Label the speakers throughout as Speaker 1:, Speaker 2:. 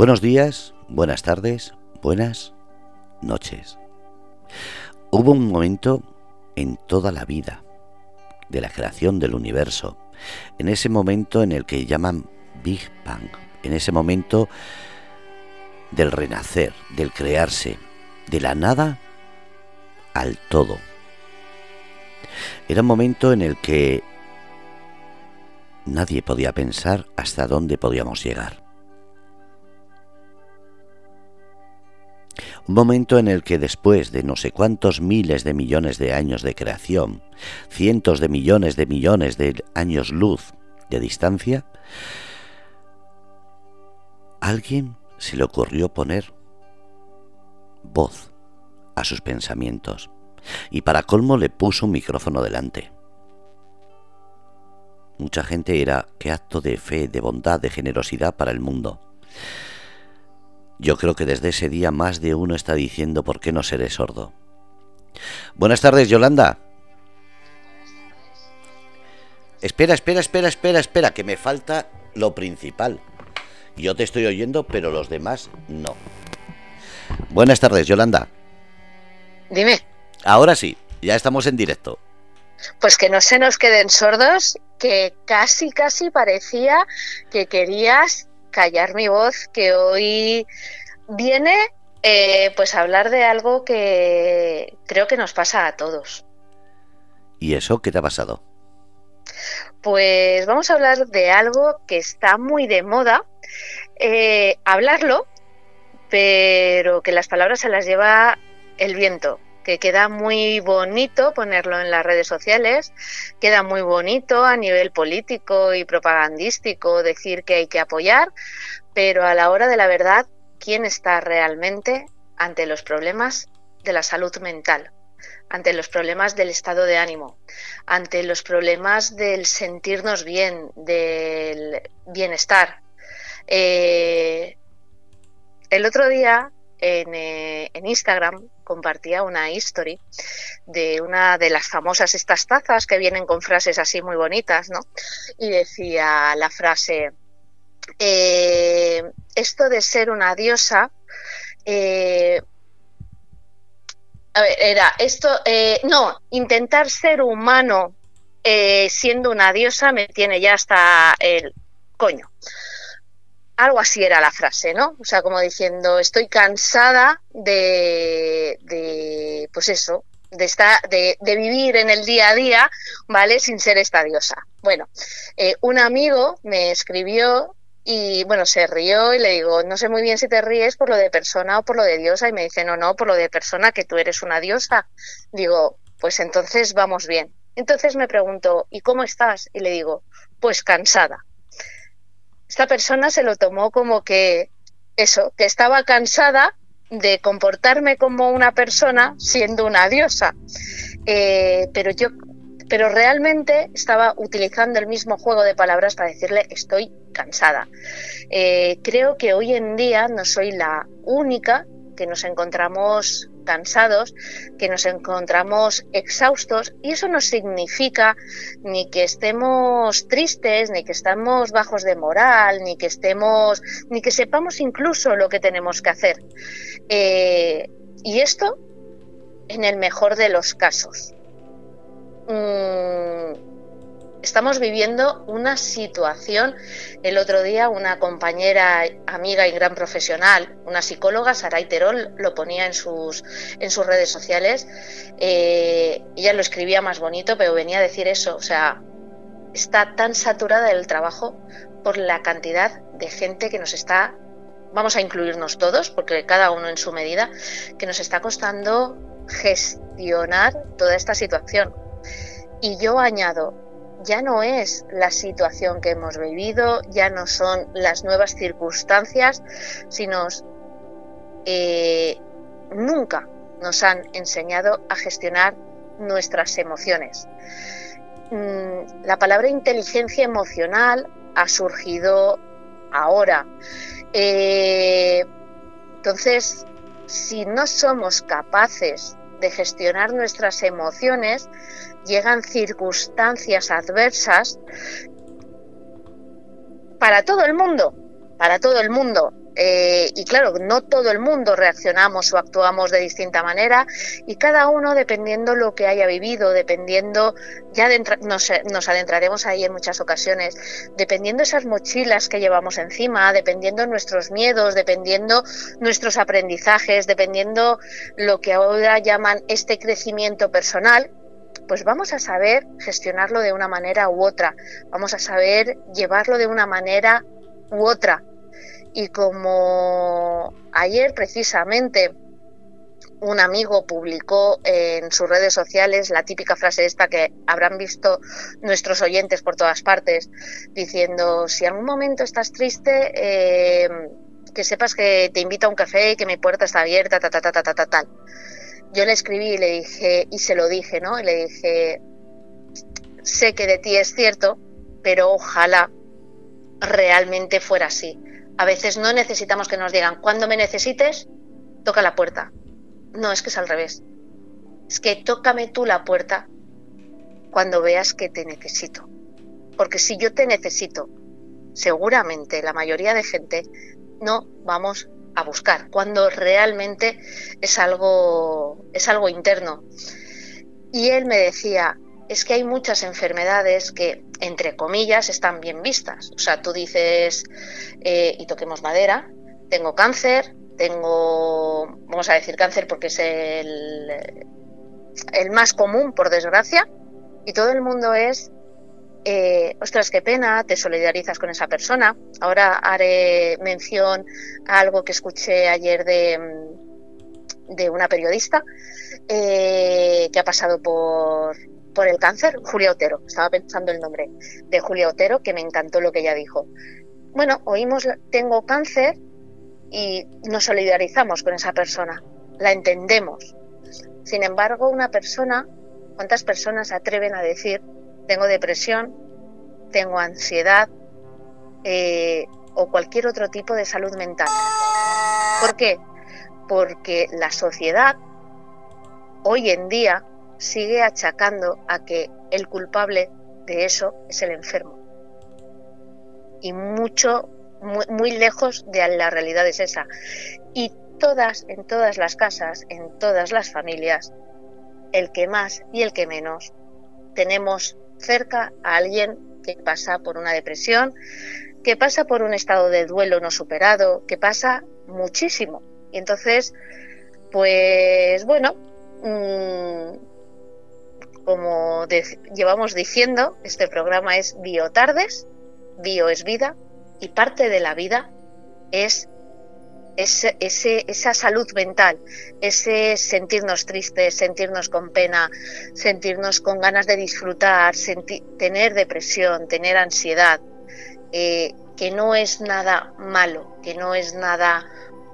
Speaker 1: Buenos días, buenas tardes, buenas noches. Hubo un momento en toda la vida de la creación del universo, en ese momento en el que llaman Big Bang, en ese momento del renacer, del crearse, de la nada al todo. Era un momento en el que nadie podía pensar hasta dónde podíamos llegar. Momento en el que después de no sé cuántos miles de millones de años de creación, cientos de millones de millones de años luz de distancia, alguien se le ocurrió poner voz a sus pensamientos y para colmo le puso un micrófono delante. Mucha gente era qué acto de fe, de bondad, de generosidad para el mundo. Yo creo que desde ese día más de uno está diciendo por qué no seré sordo. Buenas tardes, Yolanda. Espera, espera, espera, espera, espera, que me falta lo principal. Yo te estoy oyendo, pero los demás no. Buenas tardes, Yolanda.
Speaker 2: Dime.
Speaker 1: Ahora sí, ya estamos en directo.
Speaker 2: Pues que no se nos queden sordos, que casi, casi parecía que querías callar mi voz, que hoy viene eh, pues a hablar de algo que creo que nos pasa a todos.
Speaker 1: ¿Y eso qué te ha pasado?
Speaker 2: Pues vamos a hablar de algo que está muy de moda, eh, hablarlo, pero que las palabras se las lleva el viento que queda muy bonito ponerlo en las redes sociales, queda muy bonito a nivel político y propagandístico decir que hay que apoyar, pero a la hora de la verdad, ¿quién está realmente ante los problemas de la salud mental? ante los problemas del estado de ánimo, ante los problemas del sentirnos bien, del bienestar. Eh, el otro día en, eh, en Instagram compartía una history de una de las famosas estas tazas que vienen con frases así muy bonitas, ¿no? Y decía la frase, eh, esto de ser una diosa, eh, a ver, era esto, eh, no, intentar ser humano siendo una diosa me tiene ya hasta el coño algo así era la frase, ¿no? O sea, como diciendo, estoy cansada de, de pues eso, de, estar, de, vivir en el día a día, ¿vale? Sin ser esta diosa. Bueno, eh, un amigo me escribió y, bueno, se rió y le digo, no sé muy bien si te ríes por lo de persona o por lo de diosa. Y me dice, no, no, por lo de persona, que tú eres una diosa. Digo, pues entonces vamos bien. Entonces me pregunto, ¿y cómo estás? Y le digo, pues cansada esta persona se lo tomó como que eso, que estaba cansada de comportarme como una persona siendo una diosa. Eh, pero yo, pero realmente estaba utilizando el mismo juego de palabras para decirle estoy cansada. Eh, creo que hoy en día no soy la única que nos encontramos cansados, que nos encontramos exhaustos y eso no significa ni que estemos tristes, ni que estamos bajos de moral, ni que estemos, ni que sepamos incluso lo que tenemos que hacer. Eh, y esto en el mejor de los casos. Mm, estamos viviendo una situación. El otro día una compañera, amiga y gran profesional, una psicóloga, Saray Terol, lo ponía en sus, en sus redes sociales. Eh, ella lo escribía más bonito, pero venía a decir eso. O sea, está tan saturada el trabajo por la cantidad de gente que nos está, vamos a incluirnos todos, porque cada uno en su medida, que nos está costando gestionar toda esta situación. Y yo añado, ya no es la situación que hemos vivido, ya no son las nuevas circunstancias, sino eh, nunca nos han enseñado a gestionar nuestras emociones. Mm, la palabra inteligencia emocional ha surgido ahora. Eh, entonces, si no somos capaces de gestionar nuestras emociones, llegan circunstancias adversas para todo el mundo, para todo el mundo. Eh, y claro, no todo el mundo reaccionamos o actuamos de distinta manera y cada uno dependiendo lo que haya vivido, dependiendo, ya nos, nos, adentraremos ahí en muchas ocasiones, dependiendo esas mochilas que llevamos encima, dependiendo nuestros miedos, dependiendo nuestros aprendizajes, dependiendo lo que ahora llaman este crecimiento personal, pues vamos a saber gestionarlo de una manera u otra, vamos a saber llevarlo de una manera u otra y como ayer precisamente un amigo publicó en sus redes sociales la típica frase esta que habrán visto nuestros oyentes por todas partes, diciendo, si algún momento estás triste, eh, que sepas que te invito a un café y que mi puerta está abierta, ta, ta, ta, ta, ta, ta, tal. Yo le escribí y le dije, y se lo dije, ¿no? Y le dije, sé que de ti es cierto, pero ojalá realmente fuera así. A veces no necesitamos que nos digan, cuando me necesites, toca la puerta. No, es que es al revés. Es que tócame tú la puerta cuando veas que te necesito. Porque si yo te necesito, seguramente la mayoría de gente no vamos a buscar, cuando realmente es algo, es algo interno. Y él me decía, es que hay muchas enfermedades que, entre comillas, están bien vistas. O sea, tú dices, eh, y toquemos madera, tengo cáncer, tengo, vamos a decir cáncer porque es el, el más común, por desgracia, y todo el mundo es, eh, ostras, qué pena, te solidarizas con esa persona. Ahora haré mención a algo que escuché ayer de, de una periodista eh, que ha pasado por, por el cáncer, Julia Otero. Estaba pensando el nombre de Julia Otero, que me encantó lo que ella dijo. Bueno, oímos, tengo cáncer y nos solidarizamos con esa persona, la entendemos. Sin embargo, una persona, ¿cuántas personas se atreven a decir, tengo depresión, tengo ansiedad eh, o cualquier otro tipo de salud mental? ¿Por qué? Porque la sociedad hoy en día sigue achacando a que el culpable de eso es el enfermo. Y mucho, muy, lejos de la realidad es esa. Y todas, en todas las casas, en todas las familias, el que más y el que menos, tenemos cerca a alguien que pasa por una depresión, que pasa por un estado de duelo no superado, que pasa muchísimo. Y entonces, pues bueno, mm, como llevamos diciendo, este programa es Biotardes, bio es vida y parte de la vida es ese, esa salud mental, ese sentirnos tristes, sentirnos con pena, sentirnos con ganas de disfrutar, tener depresión, tener ansiedad, eh, que no es nada malo, que no es nada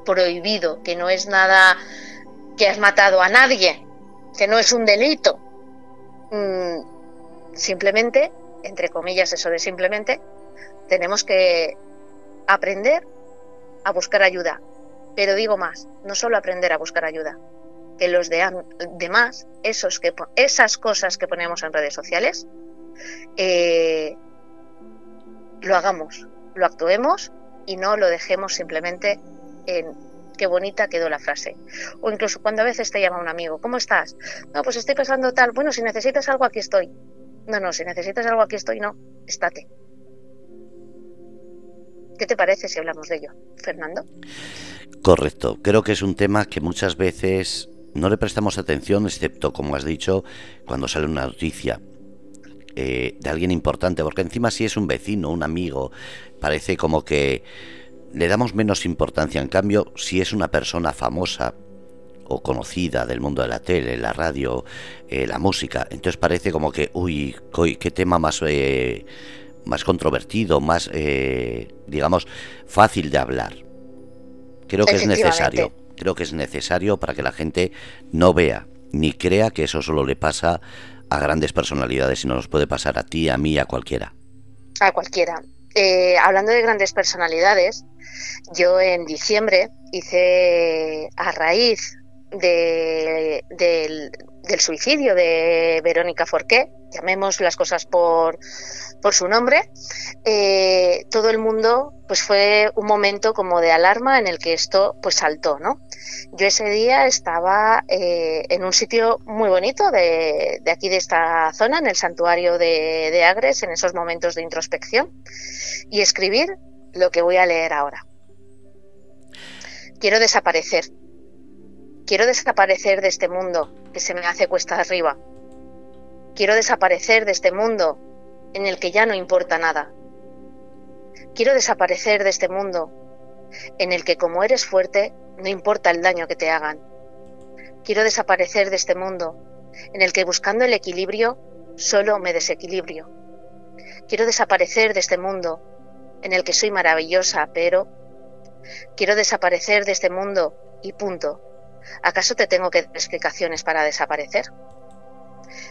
Speaker 2: prohibido, que no es nada que has matado a nadie, que no es un delito, Mm, simplemente, entre comillas eso de simplemente, tenemos que aprender a buscar ayuda. Pero digo más, no solo aprender a buscar ayuda, que los demás, esos que, esas cosas que ponemos en redes sociales, eh, lo hagamos, lo actuemos y no lo dejemos simplemente en qué bonita quedó la frase. O incluso cuando a veces te llama un amigo, ¿cómo estás? No, pues estoy pasando tal, bueno, si necesitas algo aquí estoy. No, no, si necesitas algo aquí estoy, no, estate. ¿Qué te parece si hablamos de ello, Fernando?
Speaker 1: Correcto, creo que es un tema que muchas veces no le prestamos atención, excepto, como has dicho, cuando sale una noticia. Eh, de alguien importante, porque encima si es un vecino, un amigo, parece como que le damos menos importancia. En cambio, si es una persona famosa o conocida del mundo de la tele, la radio, eh, la música, entonces parece como que, uy, qué tema más, eh, más controvertido, más, eh, digamos, fácil de hablar. Creo que es necesario, creo que es necesario para que la gente no vea ni crea que eso solo le pasa a grandes personalidades, sino nos puede pasar a ti, a mí, a cualquiera.
Speaker 2: A cualquiera. Hablando de grandes personalidades, yo en diciembre hice, a raíz de, del suicidio de Verónica Forqué, llamemos las cosas por, por su nombre, eh, todo el mundo pues fue un momento como de alarma en el que esto pues saltó, ¿no? Yo ese día estaba eh, en un sitio muy bonito de, aquí de esta zona, en el santuario de, de Agres, en esos momentos de introspección, y escribir lo que voy a leer ahora. Quiero desaparecer. Quiero desaparecer de este mundo que se me hace cuesta arriba. Quiero desaparecer de este mundo en el que ya no importa nada. Quiero desaparecer de este mundo en el que como eres fuerte no importa el daño que te hagan. Quiero desaparecer de este mundo en el que buscando el equilibrio solo me desequilibrio. Quiero desaparecer de este mundo en el que soy maravillosa, pero quiero desaparecer de este mundo y punto. ¿Acaso te tengo que dar explicaciones para desaparecer?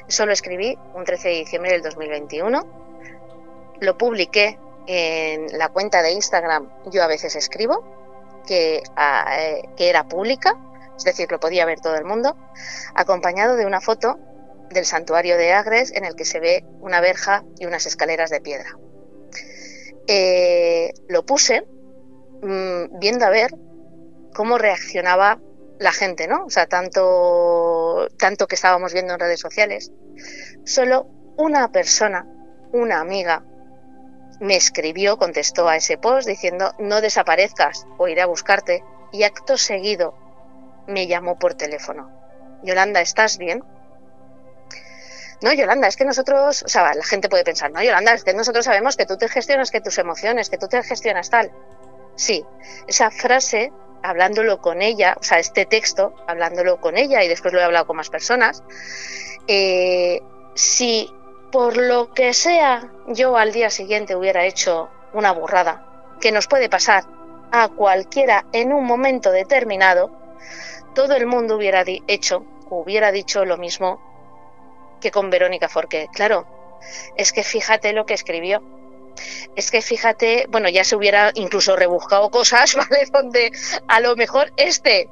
Speaker 2: Eso lo escribí un 13 de diciembre del 2021. Lo publiqué en la cuenta de Instagram Yo a veces escribo, que, ah, eh, que era pública, es decir, lo podía ver todo el mundo, acompañado de una foto del santuario de Agres en el que se ve una verja y unas escaleras de piedra. Eh, lo puse mmm, viendo a ver cómo reaccionaba la gente, ¿no? O sea, tanto, tanto que estábamos viendo en redes sociales. Solo una persona, una amiga, me escribió, contestó a ese post diciendo no desaparezcas o iré a buscarte y acto seguido me llamó por teléfono. Yolanda, ¿estás bien? No, Yolanda, es que nosotros, o sea, la gente puede pensar, no, Yolanda, es que nosotros sabemos que tú te gestionas que tus emociones, que tú te gestionas tal. Sí, esa frase, hablándolo con ella, o sea, este texto, hablándolo con ella y después lo he hablado con más personas, eh, si por lo que sea yo al día siguiente hubiera hecho una burrada, que nos puede pasar a cualquiera en un momento determinado, todo el mundo hubiera hecho, hubiera dicho lo mismo que con Verónica Forqué. Claro, es que fíjate lo que escribió. Es que fíjate, bueno, ya se hubiera incluso rebuscado cosas, ¿vale? Donde a lo mejor este,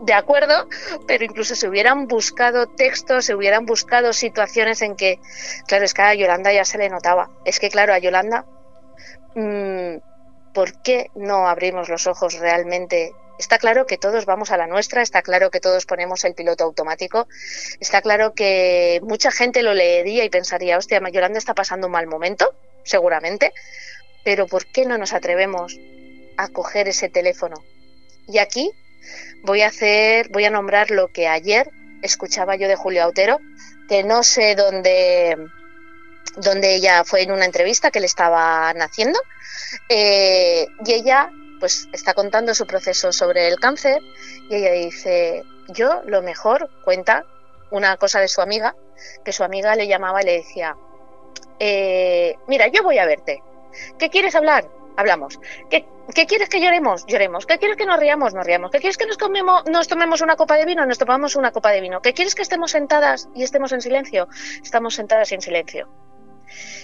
Speaker 2: de acuerdo, pero incluso se hubieran buscado textos, se hubieran buscado situaciones en que, claro, es que a Yolanda ya se le notaba. Es que, claro, a Yolanda, mmm, ¿por qué no abrimos los ojos realmente Está claro que todos vamos a la nuestra, está claro que todos ponemos el piloto automático, está claro que mucha gente lo leería y pensaría, hostia, Yolanda está pasando un mal momento, seguramente, pero ¿por qué no nos atrevemos a coger ese teléfono? Y aquí voy a hacer, voy a nombrar lo que ayer escuchaba yo de Julio Autero, que no sé dónde, dónde ella fue en una entrevista que le estaban haciendo, eh, y ella pues está contando su proceso sobre el cáncer y ella dice, yo lo mejor cuenta una cosa de su amiga, que su amiga le llamaba y le decía, eh, mira, yo voy a verte, ¿qué quieres hablar? Hablamos. ¿Qué, ¿Qué, quieres que lloremos? Lloremos. ¿Qué quieres que nos riamos? Nos riamos. ¿Qué quieres que nos, comemos, nos tomemos una copa de vino? Nos tomamos una copa de vino. ¿Qué quieres que estemos sentadas y estemos en silencio? Estamos sentadas en silencio.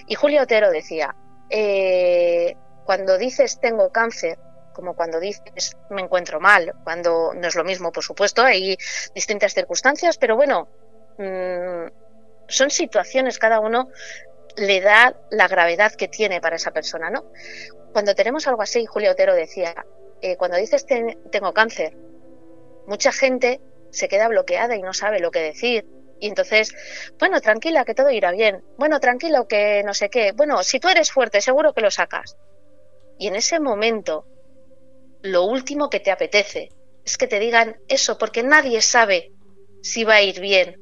Speaker 2: Y Julio Otero decía, eh, cuando dices tengo cáncer, como cuando dices me encuentro mal, cuando no es lo mismo, por supuesto, hay distintas circunstancias, pero bueno, mmm, son situaciones, cada uno le da la gravedad que tiene para esa persona, ¿no? Cuando tenemos algo así, Julio Otero decía, eh, cuando dices tengo cáncer, mucha gente se queda bloqueada y no sabe lo que decir. Y entonces, bueno, tranquila, que todo irá bien. Bueno, tranquilo, que no sé qué. Bueno, si tú eres fuerte, seguro que lo sacas. Y en ese momento lo último que te apetece es que te digan eso, porque nadie sabe si va a ir bien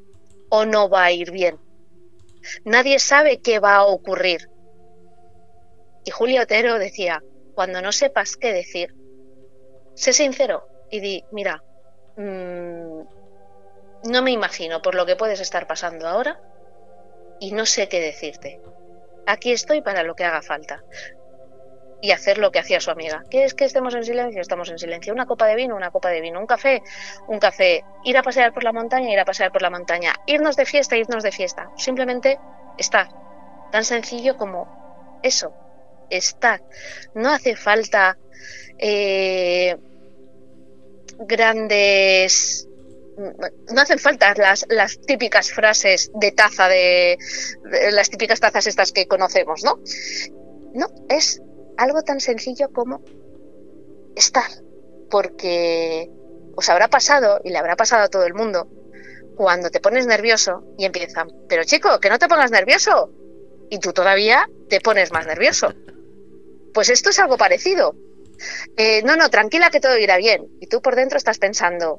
Speaker 2: o no va a ir bien. Nadie sabe qué va a ocurrir. Y Julio Otero decía, cuando no sepas qué decir, sé sincero y di, mira, mmm, no me imagino por lo que puedes estar pasando ahora y no sé qué decirte. Aquí estoy para lo que haga falta y hacer lo que hacía su amiga. ¿Qué es que estemos en silencio? Estamos en silencio. Una copa de vino, una copa de vino. Un café, un café. Ir a pasear por la montaña, ir a pasear por la montaña. Irnos de fiesta, irnos de fiesta. Simplemente estar. Tan sencillo como eso. Estar. No hace falta eh, grandes no hacen falta las, las típicas frases de taza de, las típicas tazas estas que conocemos, ¿no? No, es algo tan sencillo como estar, porque os habrá pasado y le habrá pasado a todo el mundo cuando te pones nervioso y empiezan, pero chico, que no te pongas nervioso. Y tú todavía te pones más nervioso. Pues esto es algo parecido. Eh, no, no, tranquila que todo irá bien. Y tú por dentro estás pensando,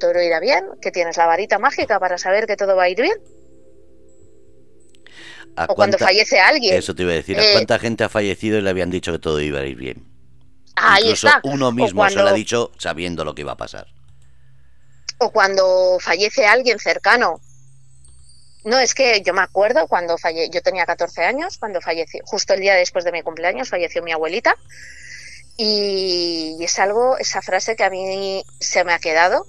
Speaker 2: todo irá bien, que tienes la varita mágica para saber que todo va a ir bien. O cuando fallece alguien.
Speaker 1: Eso te iba a decir, ¿a eh, cuánta gente ha fallecido y le habían dicho que todo iba a ir bien?
Speaker 2: Ahí
Speaker 1: Incluso uno mismo se lo ha dicho sabiendo lo que iba a pasar
Speaker 2: o cuando fallece alguien cercano. No, es que yo me acuerdo cuando falle yo tenía 14 años, cuando falleció, justo el día después de mi cumpleaños, falleció mi abuelita. Y, es algo, esa frase que a mí se me ha quedado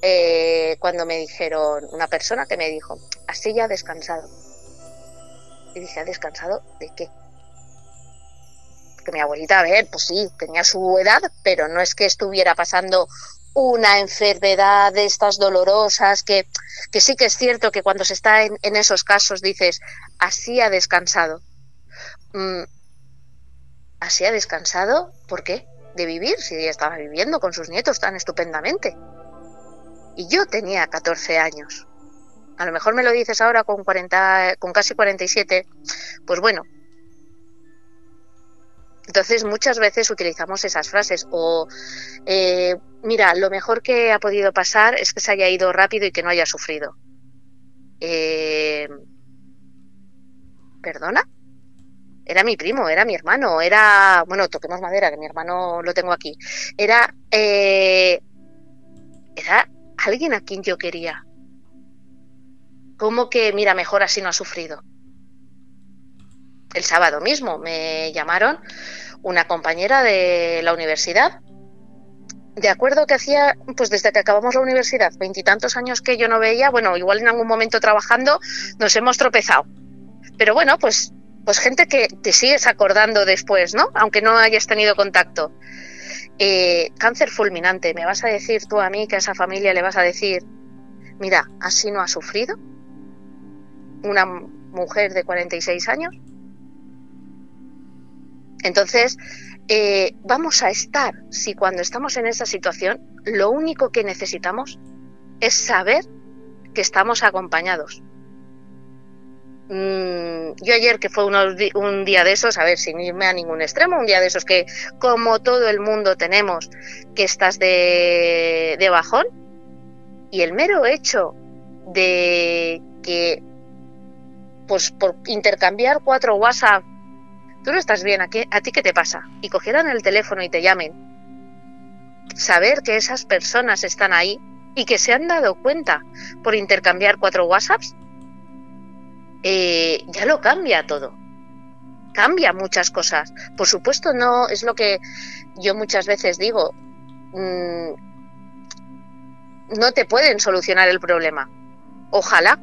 Speaker 2: eh, cuando me dijeron, una persona que me dijo, así ya ha descansado. Y dije, ¿ha descansado de qué? Porque mi abuelita, a ver, pues sí, tenía su edad, pero no es que estuviera pasando una enfermedad de estas dolorosas, que, que sí que es cierto que cuando se está en, esos casos dices, así ha descansado. Mm, ¿Así ha descansado? ¿Por qué? De vivir, si ella estaba viviendo con sus nietos tan estupendamente. Y yo tenía 14 años. A lo mejor me lo dices ahora con 40, con casi 47. Pues bueno, entonces muchas veces utilizamos esas frases o, eh, mira, lo mejor que ha podido pasar es que se haya ido rápido y que no haya sufrido. Eh, ¿Perdona? Era mi primo, era mi hermano, era, bueno, toquemos madera, que mi hermano lo tengo aquí. Era, eh, era alguien a quien yo quería. ¿Cómo que, mira, mejor así no ha sufrido? el sábado mismo me llamaron una compañera de la universidad. De acuerdo que hacía, pues desde que acabamos la universidad, veintitantos años que yo no veía, bueno, igual en algún momento trabajando nos hemos tropezado. Pero bueno, pues, pues gente que te sigues acordando después, ¿no? Aunque no hayas tenido contacto. Eh, cáncer fulminante, ¿me vas a decir tú a mí que a esa familia le vas a decir, mira, así no ha sufrido? Una mujer de 46 años. Entonces, eh, vamos a estar, si cuando estamos en esa situación, lo único que necesitamos es saber que estamos acompañados. Mm, yo ayer, que fue un día de esos, a ver, sin irme a ningún extremo, un día de esos que, como todo el mundo tenemos, que estás de, de bajón, y el mero hecho de que, pues por intercambiar cuatro WhatsApp tú no estás bien, ¿a, ¿a ti qué te pasa? Y cogieran el teléfono y te llamen. Saber que esas personas están ahí y que se han dado cuenta por intercambiar cuatro WhatsApps, eh, ya lo cambia todo. Cambia muchas cosas. Por supuesto, no es lo que yo muchas veces digo. Mm, no te pueden solucionar el problema. Ojalá.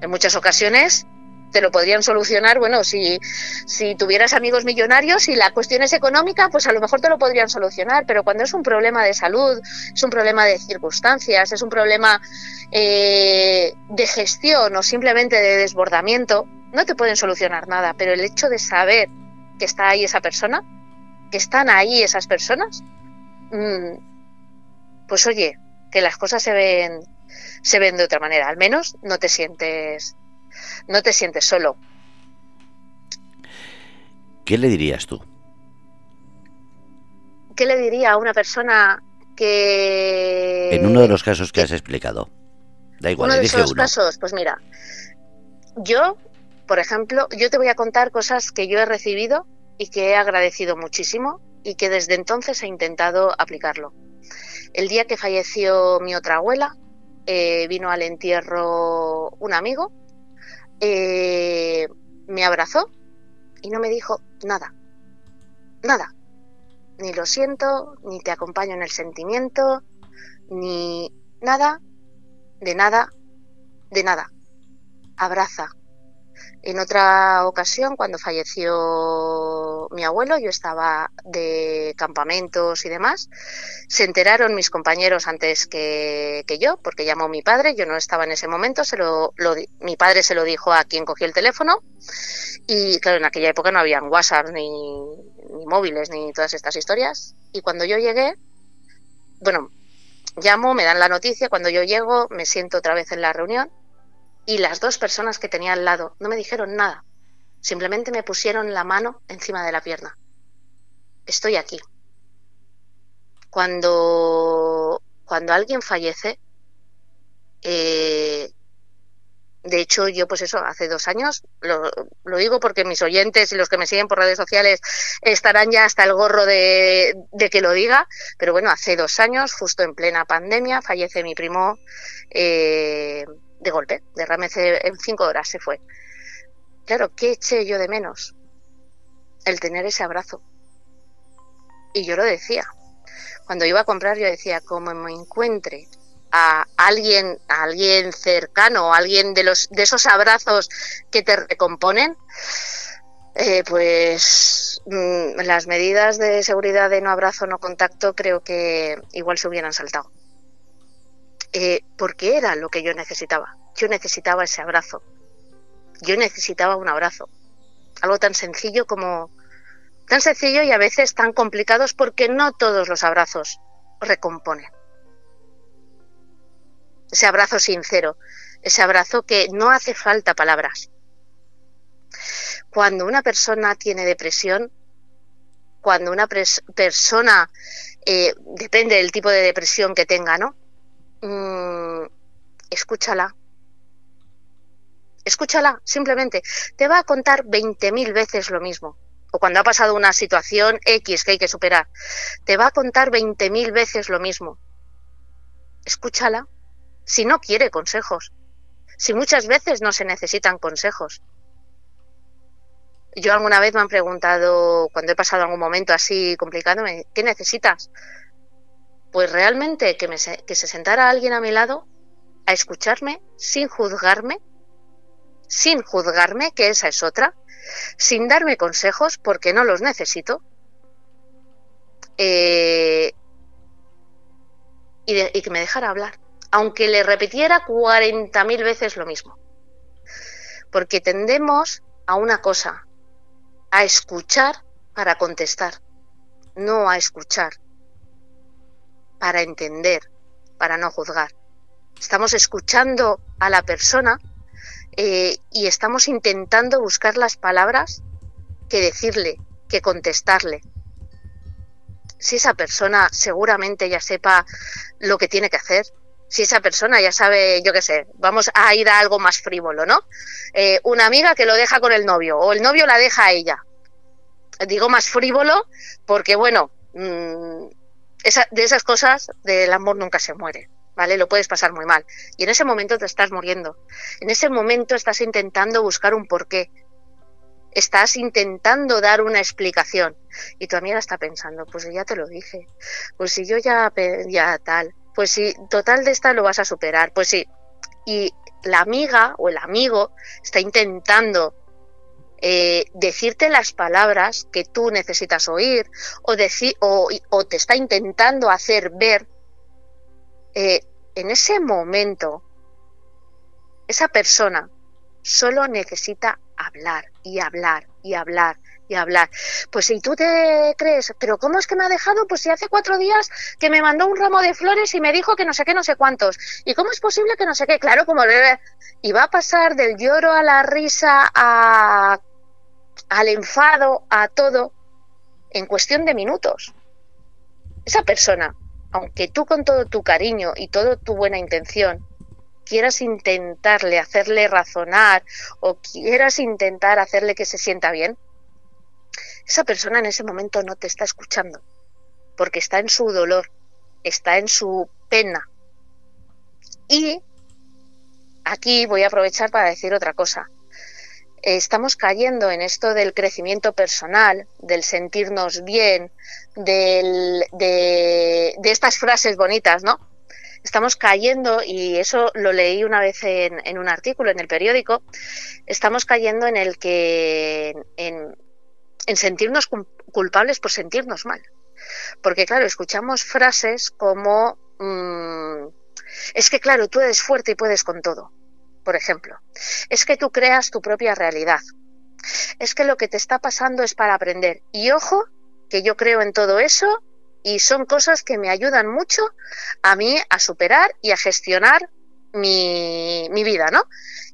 Speaker 2: En muchas ocasiones te lo podrían solucionar, bueno, si, si tuvieras amigos millonarios y la cuestión es económica, pues a lo mejor te lo podrían solucionar, pero cuando es un problema de salud, es un problema de circunstancias, es un problema eh, de gestión o simplemente de desbordamiento, no te pueden solucionar nada, pero el hecho de saber que está ahí esa persona, que están ahí esas personas, mm, pues oye, que las cosas se ven se ven de otra manera, al menos no te sientes no te sientes solo.
Speaker 1: ¿Qué le dirías tú?
Speaker 2: ¿Qué le diría a una persona que...
Speaker 1: En uno de los casos que has explicado. Da igual,
Speaker 2: uno de esos casos, pues mira, yo, por ejemplo, yo te voy a contar cosas que yo he recibido y que he agradecido muchísimo y que desde entonces he intentado aplicarlo. El día que falleció mi otra abuela, eh, vino al entierro un amigo eh, me abrazó y no me dijo nada, nada. Ni lo siento, ni te acompaño en el sentimiento, ni nada, de nada, de nada. Abraza. En otra ocasión, cuando falleció mi abuelo, yo estaba de campamentos y demás, se enteraron mis compañeros antes que, yo, porque llamó mi padre, yo no estaba en ese momento, se lo, mi padre se lo dijo a quien cogió el teléfono y claro, en aquella época no habían WhatsApp ni, ni móviles ni todas estas historias y cuando yo llegué, bueno, llamo, me dan la noticia, cuando yo llego me siento otra vez en la reunión y las dos personas que tenía al lado no me dijeron nada, simplemente me pusieron la mano encima de la pierna. Estoy aquí. Cuando, cuando alguien fallece, eh, de hecho, yo pues eso, hace dos años, lo, digo porque mis oyentes y los que me siguen por redes sociales estarán ya hasta el gorro de, que lo diga, pero bueno, hace dos años, justo en plena pandemia, fallece mi primo eh, de golpe, derrame en cinco horas se fue. Claro, ¿qué eché yo de menos? El tener ese abrazo. Y yo lo decía. Cuando iba a comprar, yo decía, como me encuentre a alguien, a alguien cercano, a alguien de los de esos abrazos que te recomponen, eh, pues mm, las medidas de seguridad de no abrazo, no contacto, creo que igual se hubieran saltado. Eh, porque era lo que yo necesitaba. Yo necesitaba ese abrazo. Yo necesitaba un abrazo. Algo tan sencillo como... Tan sencillo y a veces tan complicados porque no todos los abrazos recomponen. Ese abrazo sincero, ese abrazo que no hace falta palabras. Cuando una persona tiene depresión, cuando una persona, eh, depende del tipo de depresión que tenga, ¿no? Mm, escúchala. Escúchala, simplemente. Te va a contar 20.000 veces lo mismo. O cuando ha pasado una situación X que hay que superar. Te va a contar 20.000 veces lo mismo. Escúchala. Si no quiere consejos. Si muchas veces no se necesitan consejos. Yo alguna vez me han preguntado, cuando he pasado algún momento así complicado, ¿qué necesitas? Pues realmente que, me, que se sentara alguien a mi lado a escucharme sin juzgarme, sin juzgarme, que esa es otra, sin darme consejos porque no los necesito, eh, y, y, que me dejara hablar, aunque le repitiera 40.000 veces lo mismo. Porque tendemos a una cosa, a escuchar para contestar, no a escuchar para entender, para no juzgar. Estamos escuchando a la persona eh, y estamos intentando buscar las palabras que decirle, que contestarle. Si esa persona seguramente ya sepa lo que tiene que hacer, si esa persona ya sabe, yo qué sé, vamos a ir a algo más frívolo, ¿no? Eh, una amiga que lo deja con el novio o el novio la deja a ella. Digo más frívolo porque, bueno, mm, de esas cosas del amor nunca se muere, ¿vale? Lo puedes pasar muy mal. Y en ese momento te estás muriendo. En ese momento estás intentando buscar un porqué. Estás intentando dar una explicación. Y tu amiga está pensando, pues ya te lo dije. Pues si yo ya, ya tal. Pues si total de esta lo vas a superar. Pues sí. Y la amiga o el amigo está intentando eh, decirte las palabras que tú necesitas oír o, o, te está intentando hacer ver, eh, en ese momento, esa persona solo necesita hablar y hablar y hablar y hablar. Pues si tú te crees, pero ¿cómo es que me ha dejado? Pues si hace cuatro días que me mandó un ramo de flores y me dijo que no sé qué, no sé cuántos. ¿Y cómo es posible que no sé qué? Claro, como y va a pasar del lloro a la risa a al enfado, a todo, en cuestión de minutos. Esa persona, aunque tú con todo tu cariño y toda tu buena intención quieras intentarle hacerle razonar o quieras intentar hacerle que se sienta bien, esa persona en ese momento no te está escuchando, porque está en su dolor, está en su pena. Y aquí voy a aprovechar para decir otra cosa estamos cayendo en esto del crecimiento personal, del sentirnos bien, de, estas frases bonitas, ¿no? Estamos cayendo, y eso lo leí una vez en, un artículo en el periódico, estamos cayendo en el que en, sentirnos culpables por sentirnos mal. Porque claro, escuchamos frases como mm, es que claro, tú eres fuerte y puedes con todo. Por ejemplo, es que tú creas tu propia realidad. Es que lo que te está pasando es para aprender. Y ojo, que yo creo en todo eso y son cosas que me ayudan mucho a mí a superar y a gestionar mi, vida, ¿no?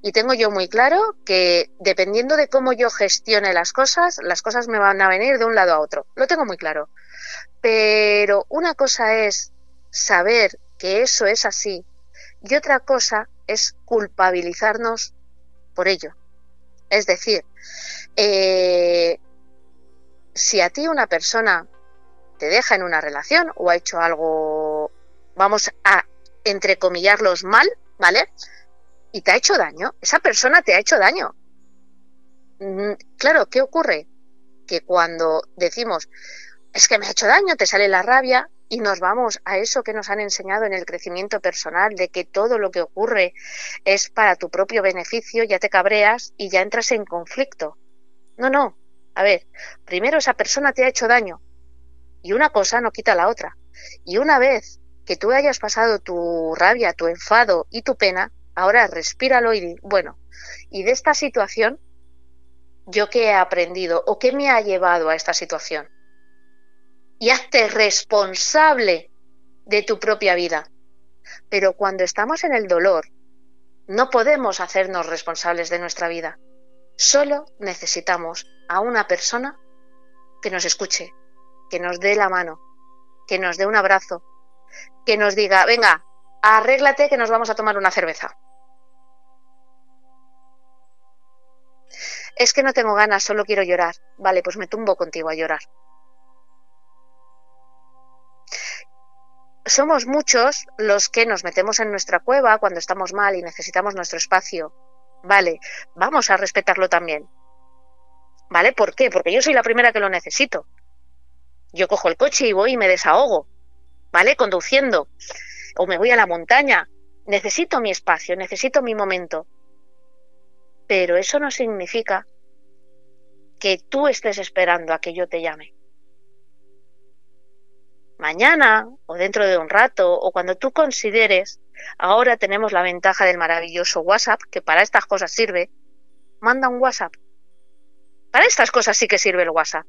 Speaker 2: Y tengo yo muy claro que dependiendo de cómo yo gestione las cosas, las cosas me van a venir de un lado a otro. Lo tengo muy claro. Pero una cosa es saber que eso es así y otra cosa es culpabilizarnos por ello. Es decir, eh, si a ti una persona te deja en una relación o ha hecho algo, vamos a entrecomillarlos mal, ¿vale? Y te ha hecho daño, esa persona te ha hecho daño. Mm, claro, ¿qué ocurre? Que cuando decimos, es que me ha hecho daño, te sale la rabia y nos vamos a eso que nos han enseñado en el crecimiento personal, de que todo lo que ocurre es para tu propio beneficio, ya te cabreas y ya entras en conflicto. No, no. A ver, primero esa persona te ha hecho daño, y una cosa no quita la otra. Y una vez que tú hayas pasado tu rabia, tu enfado y tu pena, ahora respíralo y di, bueno, y de esta situación, ¿yo qué he aprendido o qué me ha llevado a esta situación? Y hazte responsable de tu propia vida. Pero cuando estamos en el dolor, no podemos hacernos responsables de nuestra vida. Solo necesitamos a una persona que nos escuche, que nos dé la mano, que nos dé un abrazo, que nos diga, venga, arréglate que nos vamos a tomar una cerveza. Es que no tengo ganas, solo quiero llorar. Vale, pues me tumbo contigo a llorar. Somos muchos los que nos metemos en nuestra cueva cuando estamos mal y necesitamos nuestro espacio. Vale, vamos a respetarlo también. ¿Vale? ¿Por qué? Porque yo soy la primera que lo necesito. Yo cojo el coche y voy y me desahogo, ¿vale? Conduciendo. O me voy a la montaña. Necesito mi espacio, necesito mi momento. Pero eso no significa que tú estés esperando a que yo te llame. Mañana o dentro de un rato o cuando tú consideres, ahora tenemos la ventaja del maravilloso WhatsApp, que para estas cosas sirve, manda un WhatsApp. Para estas cosas sí que sirve el WhatsApp.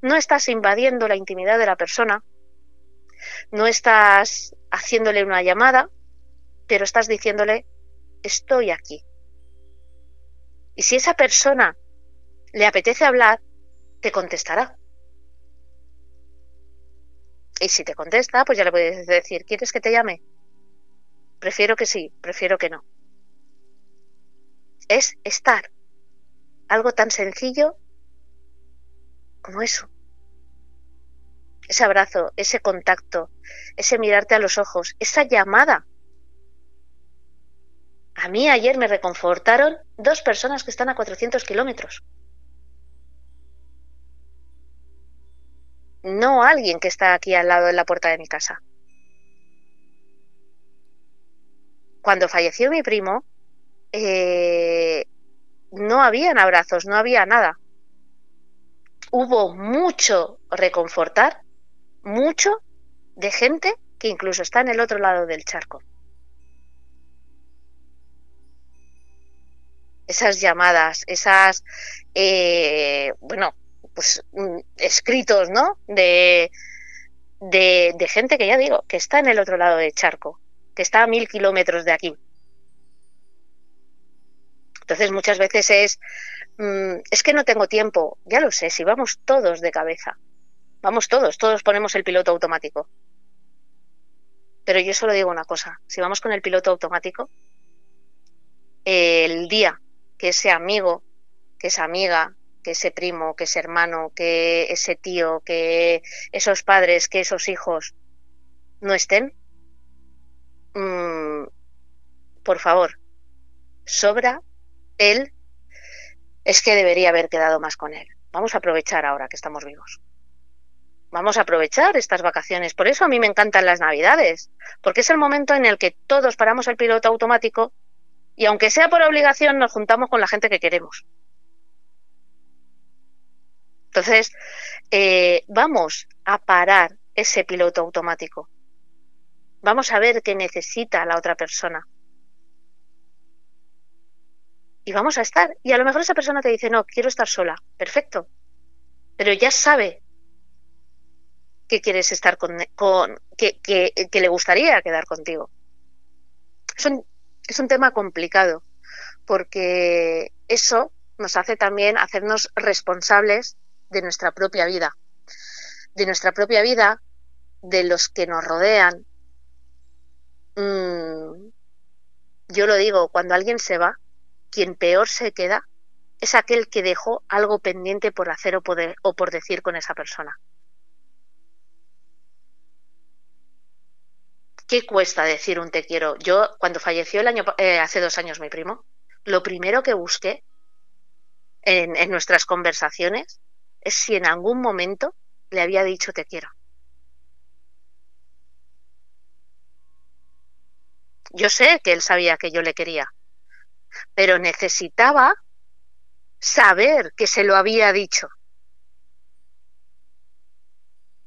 Speaker 2: No estás invadiendo la intimidad de la persona, no estás haciéndole una llamada, pero estás diciéndole, estoy aquí. Y si esa persona le apetece hablar, te contestará. Y si te contesta, pues ya le puedes decir, ¿quieres que te llame? Prefiero que sí, prefiero que no. Es estar. Algo tan sencillo como eso. Ese abrazo, ese contacto, ese mirarte a los ojos, esa llamada. A mí ayer me reconfortaron dos personas que están a 400 kilómetros. No alguien que está aquí al lado de la puerta de mi casa. Cuando falleció mi primo, eh, no habían abrazos, no había nada hubo mucho reconfortar, mucho de gente que incluso está en el otro lado del charco. Esas llamadas, esas, eh, bueno, pues mm, escritos, ¿no? De, de, gente que ya digo, que está en el otro lado del charco, que está a mil kilómetros de aquí. Entonces muchas veces es, Mm, es que no tengo tiempo. Ya lo sé, si vamos todos de cabeza. Vamos todos, todos ponemos el piloto automático. Pero yo solo digo una cosa, si vamos con el piloto automático, el día que ese amigo, que esa amiga, que ese primo, que ese hermano, que ese tío, que esos padres, que esos hijos no estén, mm, por favor, sobra el es que debería haber quedado más con él. Vamos a aprovechar ahora que estamos vivos. vamos a aprovechar estas vacaciones. Por eso a mí me encantan las navidades, porque es el momento en el que todos paramos el piloto automático y aunque sea por obligación nos juntamos con la gente que queremos. Entonces, eh, vamos a parar ese piloto automático. Vamos a ver qué necesita la otra persona. Y vamos a estar. Y a lo mejor esa persona te dice, no, quiero estar sola. Perfecto. Pero ya sabe que quieres estar con, que, que, le gustaría quedar contigo. Es un, es un tema complicado porque eso nos hace también hacernos responsables de nuestra propia vida, de nuestra propia vida, de los que nos rodean. Mm, yo lo digo, cuando alguien se va, quien peor se queda es aquel que dejó algo pendiente por hacer o, poder, o por decir con esa persona. ¿Qué cuesta decir un te quiero? Yo, cuando falleció el año, eh, hace dos años mi primo, lo primero que busqué en, en nuestras conversaciones si en algún momento le había dicho te quiero. Yo sé que él sabía que yo le quería, pero necesitaba saber que se lo había dicho.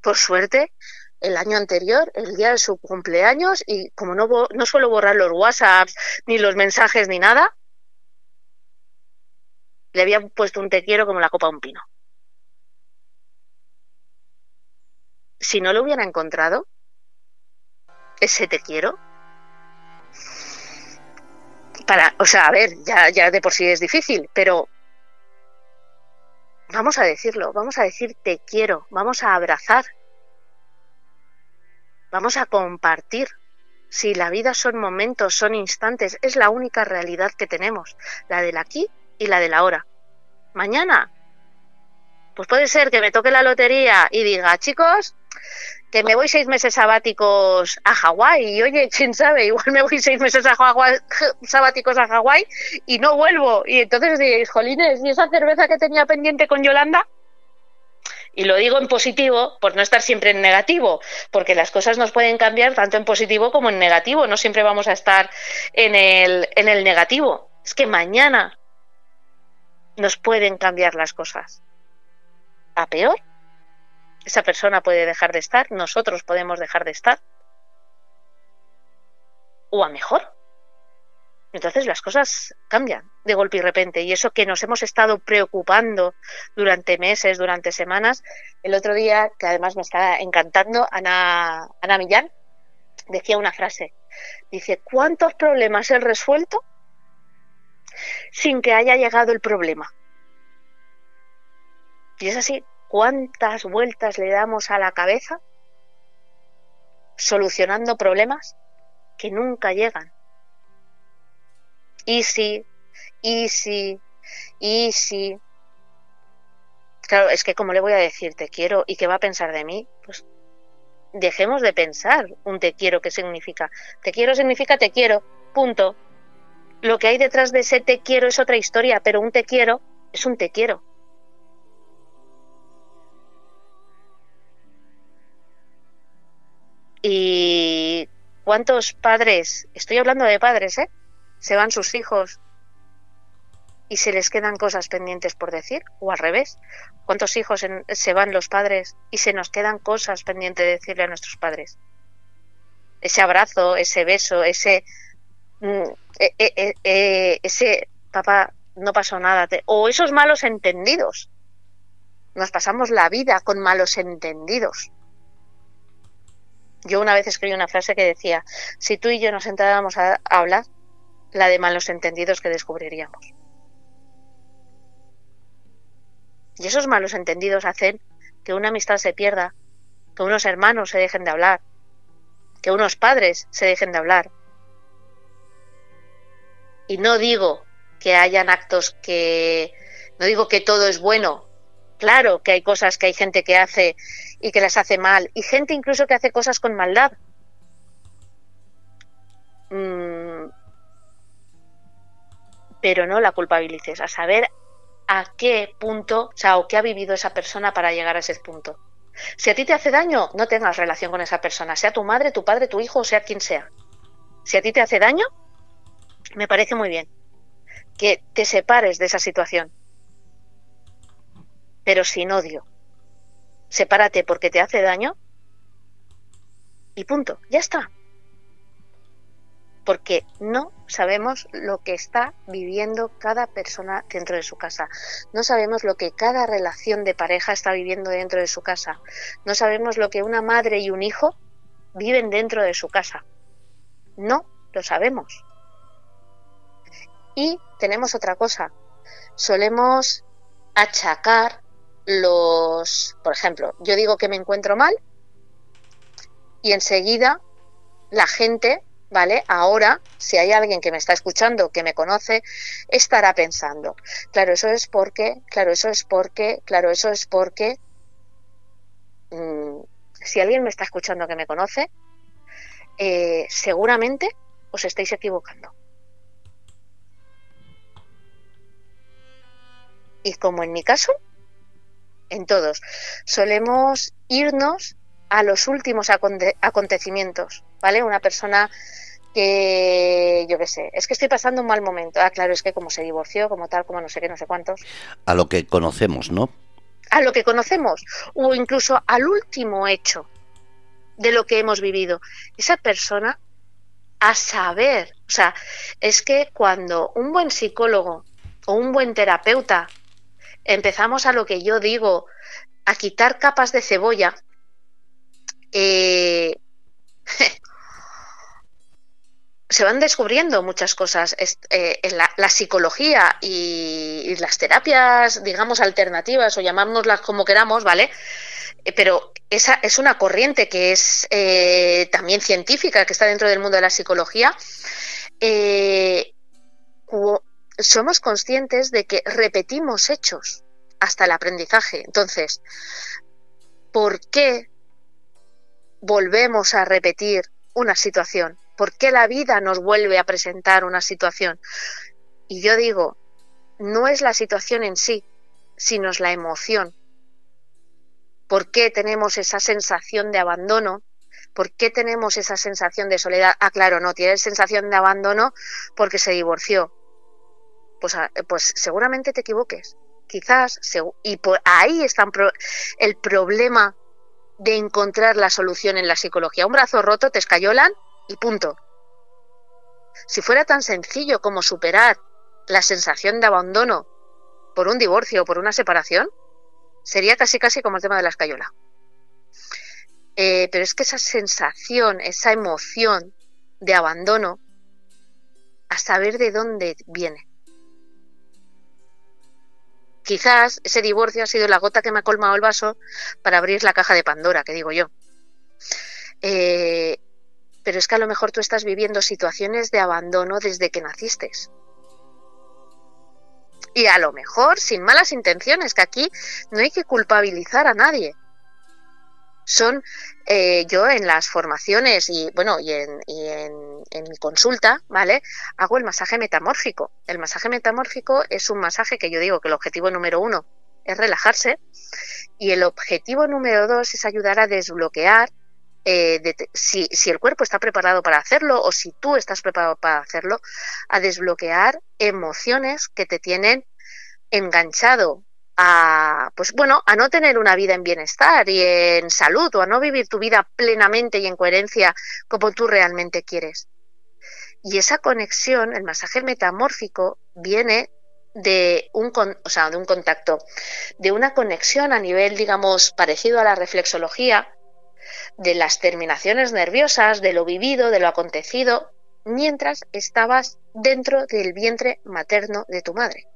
Speaker 2: Por suerte, el año anterior, el día de su cumpleaños, y como no, no suelo borrar los WhatsApps, ni los mensajes, ni nada, le había puesto un te quiero como la copa a un pino. Si no lo hubiera encontrado, ese te quiero, para, o sea, a ver, ya, ya de por sí es difícil, pero vamos a decirlo, vamos a decir te quiero, vamos a abrazar Vamos a compartir. Si la vida son momentos, son instantes, es la única realidad que tenemos, la del aquí y la del ahora. Mañana, pues puede ser que me toque la lotería y diga, chicos, que me voy seis meses sabáticos a Hawái y oye, quién sabe, igual me voy seis meses a Hawái, sabáticos a Hawái y no vuelvo. Y entonces diréis, jolines, ¿y esa cerveza que tenía pendiente con Yolanda? Y lo digo en positivo por no estar siempre en negativo, porque las cosas nos pueden cambiar tanto en positivo como en negativo. No siempre vamos a estar en el, en el negativo. Es que mañana nos pueden cambiar las cosas. A peor. Esa persona puede dejar de estar, nosotros podemos dejar de estar. O a mejor. Entonces las cosas cambian de golpe y repente. Y eso que nos hemos estado preocupando durante meses, durante semanas. El otro día, que además me está encantando, Ana, Ana Millán decía una frase. Dice, ¿cuántos problemas he resuelto sin que haya llegado el problema? Y es así, ¿cuántas vueltas le damos a la cabeza solucionando problemas que nunca llegan? Easy, easy, easy. Claro, es que como le voy a decir te quiero y qué va a pensar de mí, pues dejemos de pensar un te quiero qué significa. Te quiero significa te quiero, punto. Lo que hay detrás de ese te quiero es otra historia, pero un te quiero es un te quiero. ¿Y cuántos padres? Estoy hablando de padres, ¿eh? se van sus hijos y se les quedan cosas pendientes por decir, o al revés. ¿Cuántos hijos se van los padres y se nos quedan cosas pendientes de decirle a nuestros padres? Ese abrazo, ese beso, ese... Mm, e, e, e, ese papá, no pasó nada. o esos malos entendidos. Nos pasamos la vida con malos entendidos. Yo una vez escribí una frase que decía, si tú y yo nos sentábamos a hablar, la de malos entendidos que descubriríamos. Y esos malos entendidos hacen que una amistad se pierda, que unos hermanos se dejen de hablar, que unos padres se dejen de hablar. Y no digo que hayan actos que... No digo que todo es bueno. Claro que hay cosas que hay gente que hace y que las hace mal. Y gente incluso que hace cosas con maldad. Mm, pero no la culpabilices, a saber a qué punto, o sea, o qué ha vivido esa persona para llegar a ese punto. Si a ti te hace daño, no tengas relación con esa persona, sea tu madre, tu padre, tu hijo o sea quien sea. Si a ti te hace daño, me parece muy bien que te separes de esa situación, pero sin odio. Sepárate porque te hace daño y punto, ya está porque no sabemos lo que está viviendo cada persona dentro de su casa. No sabemos lo que cada relación de pareja está viviendo dentro de su casa. No sabemos lo que una madre y un hijo viven dentro de su casa. No lo sabemos. Y tenemos otra cosa. Solemos achacar los, por ejemplo, yo digo que me encuentro mal y enseguida la gente ¿vale? Ahora, si hay alguien que me está escuchando, que me conoce, estará pensando, claro, eso es porque, claro, eso es porque, claro, eso es porque, mm, si alguien me está escuchando que me conoce, eh, seguramente os estáis equivocando. Y como en mi caso, en todos, solemos irnos a los últimos acontecimientos, ¿vale? Una persona que yo qué sé, es que estoy pasando un mal momento. Ah, claro, es que como se divorció, como tal, como no sé qué, no sé cuántos.
Speaker 1: A lo que conocemos, ¿no?
Speaker 2: A lo que conocemos, o incluso al último hecho de lo que hemos vivido. Esa persona, a saber, o sea, es que cuando un buen psicólogo o un buen terapeuta empezamos a lo que yo digo, a quitar capas de cebolla, eh, se van descubriendo muchas cosas. Eh, en la, psicología y, las terapias, digamos, alternativas o llamárnoslas como queramos, ¿vale? Eh, pero esa es una corriente que es también científica, que está dentro del mundo de la psicología. Somos conscientes de que repetimos hechos hasta el aprendizaje. Entonces, ¿por qué volvemos a repetir una situación? ¿Por qué la vida nos vuelve a presentar una situación? Y yo digo, no es la situación en sí, sino es la emoción. ¿Por qué tenemos esa sensación de abandono? ¿Por qué tenemos esa sensación de soledad? Ah, claro, no, tiene sensación de abandono porque se divorció. Pues, ah, pues seguramente te equivoques. Quizás, y ahí está el problema de encontrar la solución en la psicología. Un brazo roto te escayolan y punto. Si fuera tan sencillo como superar la sensación de abandono por un divorcio o por una separación, sería casi casi como el tema de la escayola. Eh, pero es que esa sensación, esa emoción de abandono, a saber de dónde viene. Quizás ese divorcio ha sido la gota que me ha colmado el vaso para abrir la caja de Pandora, que digo yo. Eh, pero es que a lo mejor tú estás viviendo situaciones de abandono desde que naciste. Y a lo mejor sin malas intenciones, que aquí no hay que culpabilizar a nadie son eh, yo en las formaciones y bueno y, en, en, mi consulta vale hago el masaje metamórfico. El masaje metamórfico es un masaje que yo digo que el objetivo número uno es relajarse y el objetivo número dos es ayudar a desbloquear eh, si, si el cuerpo está preparado para hacerlo o si tú estás preparado para hacerlo a desbloquear emociones que te tienen enganchado a pues bueno, a no tener una vida en bienestar y en salud o a no vivir tu vida plenamente y en coherencia como tú realmente quieres. Y esa conexión, el masaje metamórfico viene de un, o sea, de un contacto, de una conexión a nivel, digamos, parecido a la reflexología, de las terminaciones nerviosas, de lo vivido, de lo acontecido, mientras estabas dentro del vientre materno de tu madre.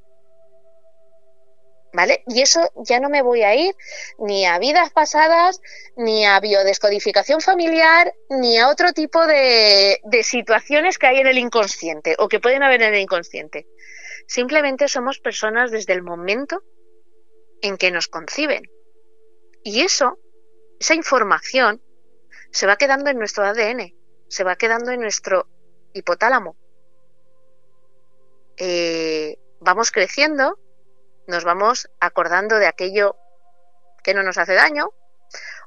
Speaker 2: ¿Vale? Y eso ya no me voy a ir ni a vidas pasadas, ni a biodescodificación familiar, ni a otro tipo de, situaciones que hay en el inconsciente o que pueden haber en el inconsciente. Simplemente somos personas desde el momento en que nos conciben. Y eso, esa información, se va quedando en nuestro ADN, se va quedando en nuestro hipotálamo. Eh, vamos creciendo nos vamos acordando de aquello que no nos hace daño,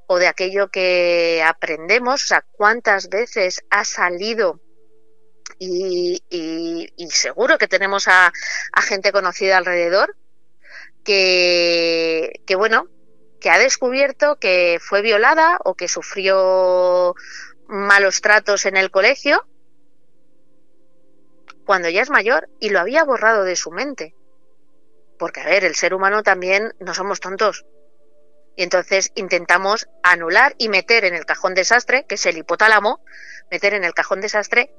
Speaker 2: o de aquello que aprendemos, o sea, cuántas veces ha salido y, seguro que tenemos a, gente conocida alrededor que, bueno, que ha descubierto que fue violada o que sufrió malos tratos en el colegio cuando ya es mayor y lo había borrado de su mente. Porque, a ver, el ser humano también no somos tontos. Y entonces intentamos anular y meter en el cajón desastre, que es el hipotálamo, meter en el cajón desastre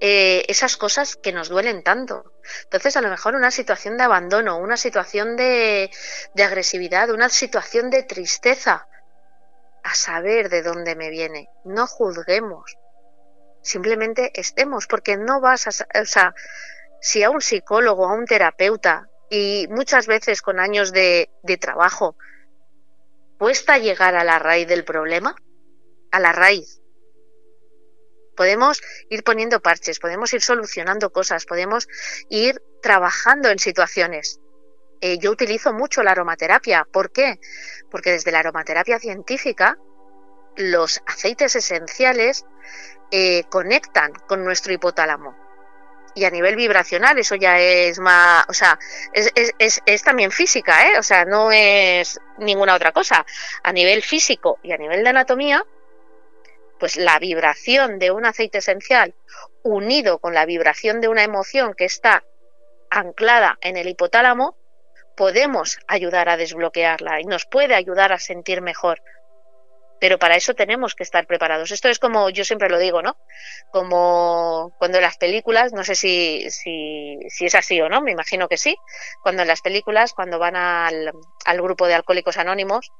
Speaker 2: eh, esas cosas que nos duelen tanto. Entonces, a lo mejor una situación de abandono, una situación de, de agresividad, una situación de tristeza, a saber de dónde me viene. No juzguemos. Simplemente estemos, porque no vas a... O sea, si a un psicólogo, a un terapeuta, y muchas veces con años de, de trabajo, cuesta llegar a la raíz del problema, a la raíz. Podemos ir poniendo parches, podemos ir solucionando cosas, podemos ir trabajando en situaciones. Eh, yo utilizo mucho la aromaterapia. ¿Por qué? Porque desde la aromaterapia científica, los aceites esenciales eh, conectan con nuestro hipotálamo y a nivel vibracional eso ya es más, o sea, es, es, es, también física, ¿eh? o sea, no es ninguna otra cosa. A nivel físico y a nivel de anatomía, pues la vibración de un aceite esencial unido con la vibración de una emoción que está anclada en el hipotálamo, podemos ayudar a desbloquearla y nos puede ayudar a sentir mejor, pero para eso tenemos que estar preparados. Esto es como, yo siempre lo digo, ¿no? Como cuando en las películas, no sé si, si, es así o no, me imagino que sí, cuando en las películas, cuando van al, al grupo de alcohólicos anónimos,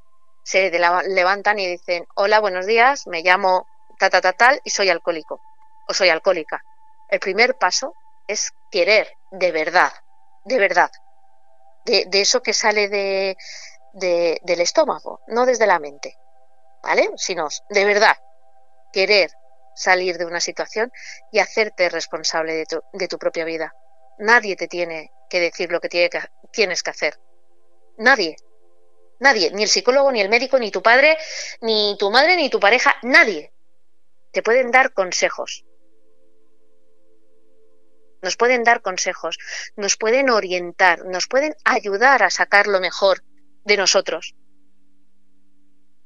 Speaker 2: se levantan y dicen, hola, buenos días, me llamo ta, ta, ta, tal y soy alcohólico o soy alcohólica. El primer paso es querer de verdad, de verdad, de, eso que sale de, del estómago, no desde la mente. ¿Vale? Sino de verdad querer salir de una situación y hacerte responsable de tu, de tu propia vida. Nadie te tiene que decir lo que, tiene que tienes que hacer. Nadie. Nadie. Ni el psicólogo, ni el médico, ni tu padre, ni tu madre, ni tu pareja. Nadie. Te pueden dar consejos. Nos pueden dar consejos. Nos pueden orientar. Nos pueden ayudar a sacar lo mejor de nosotros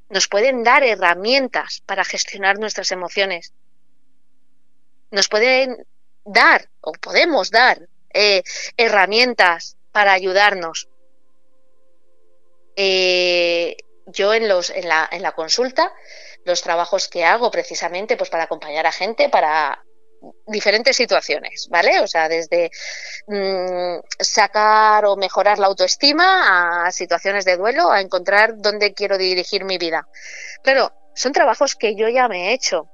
Speaker 2: nos pueden dar herramientas para gestionar nuestras emociones. Nos pueden dar o podemos dar eh, herramientas para ayudarnos. Eh, yo en, los, en, la, en la consulta, los trabajos que hago precisamente pues para acompañar a gente, para diferentes situaciones, ¿vale? O sea, desde mm, sacar o mejorar la autoestima a situaciones de duelo, a encontrar dónde quiero dirigir mi vida. Claro, son trabajos que yo ya me he hecho.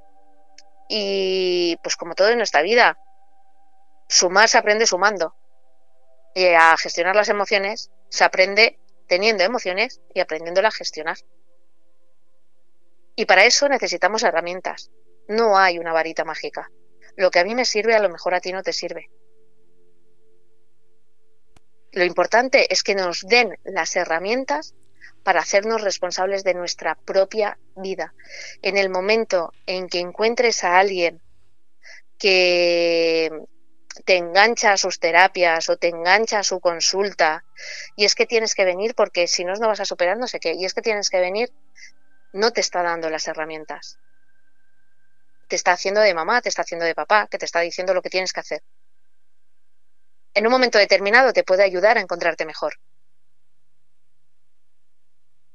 Speaker 2: Y pues como todo en nuestra vida, sumar se aprende sumando. Y a gestionar las emociones se aprende teniendo emociones y aprendiéndolas a gestionar. Y para eso necesitamos herramientas. No hay una varita mágica lo que a mí me sirve a lo mejor a ti no te sirve. Lo importante es que nos den las herramientas para hacernos responsables de nuestra propia vida. En el momento en que encuentres a alguien que te engancha a sus terapias o te engancha a su consulta y es que tienes que venir porque si no, no vas a superar no sé qué, y es que tienes que venir, no te está dando las herramientas te está haciendo de mamá, te está haciendo de papá, que te está diciendo lo que tienes que hacer. En un momento determinado te puede ayudar a encontrarte mejor.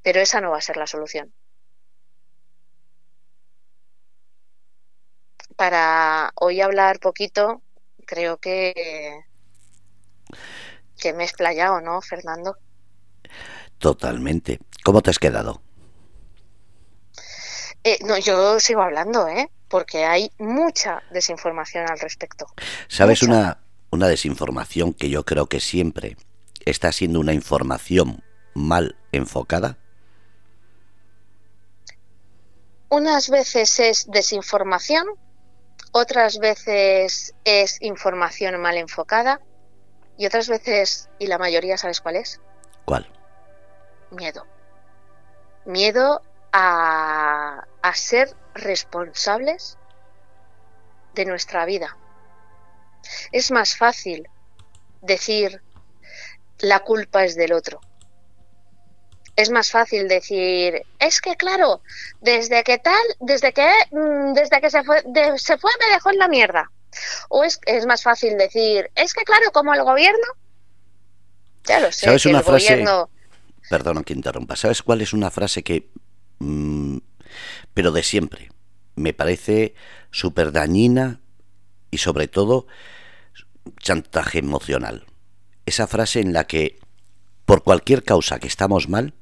Speaker 2: Pero esa no va a ser la solución. Para hoy hablar poquito, creo que, que me he explayado, ¿no, Fernando?
Speaker 1: Totalmente. ¿Cómo te has quedado?
Speaker 2: Eh, no, yo sigo hablando, ¿eh? Porque hay mucha desinformación al respecto.
Speaker 1: ¿Sabes una, una desinformación que yo creo que siempre está siendo una información mal enfocada?
Speaker 2: Unas veces es desinformación, otras veces es información mal enfocada y otras veces, y la mayoría, ¿sabes cuál es?
Speaker 1: ¿Cuál?
Speaker 2: Miedo. Miedo a, a ser responsables de nuestra vida. Es más fácil decir la culpa es del otro. Es más fácil decir, es que claro, desde que tal, desde que mm, desde que se fue, se fue me dejó en la mierda. O es, es más fácil decir, es que claro, como el gobierno, ya lo sé,
Speaker 1: ¿Sabes una
Speaker 2: el
Speaker 1: frase?
Speaker 2: gobierno
Speaker 1: Perdona que interrumpa. ¿Sabes cuál es una frase que... mm, pero de siempre. Me parece súper dañina y sobre todo chantaje emocional. Esa frase en la que por cualquier causa que estamos mal,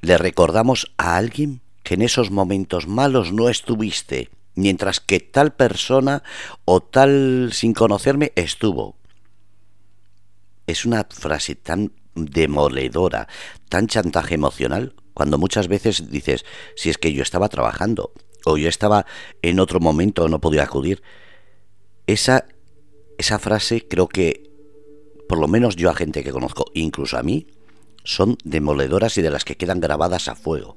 Speaker 1: le recordamos a alguien que en esos momentos malos no estuviste, mientras que tal persona o tal sin conocerme estuvo. Es una frase tan demoledora, tan chantaje emocional, cuando muchas veces dices, si es que yo estaba trabajando o yo estaba en otro momento no podía acudir. Esa, esa frase creo que, por lo menos yo a gente que conozco, incluso a mí, son demoledoras y de las que quedan grabadas a fuego.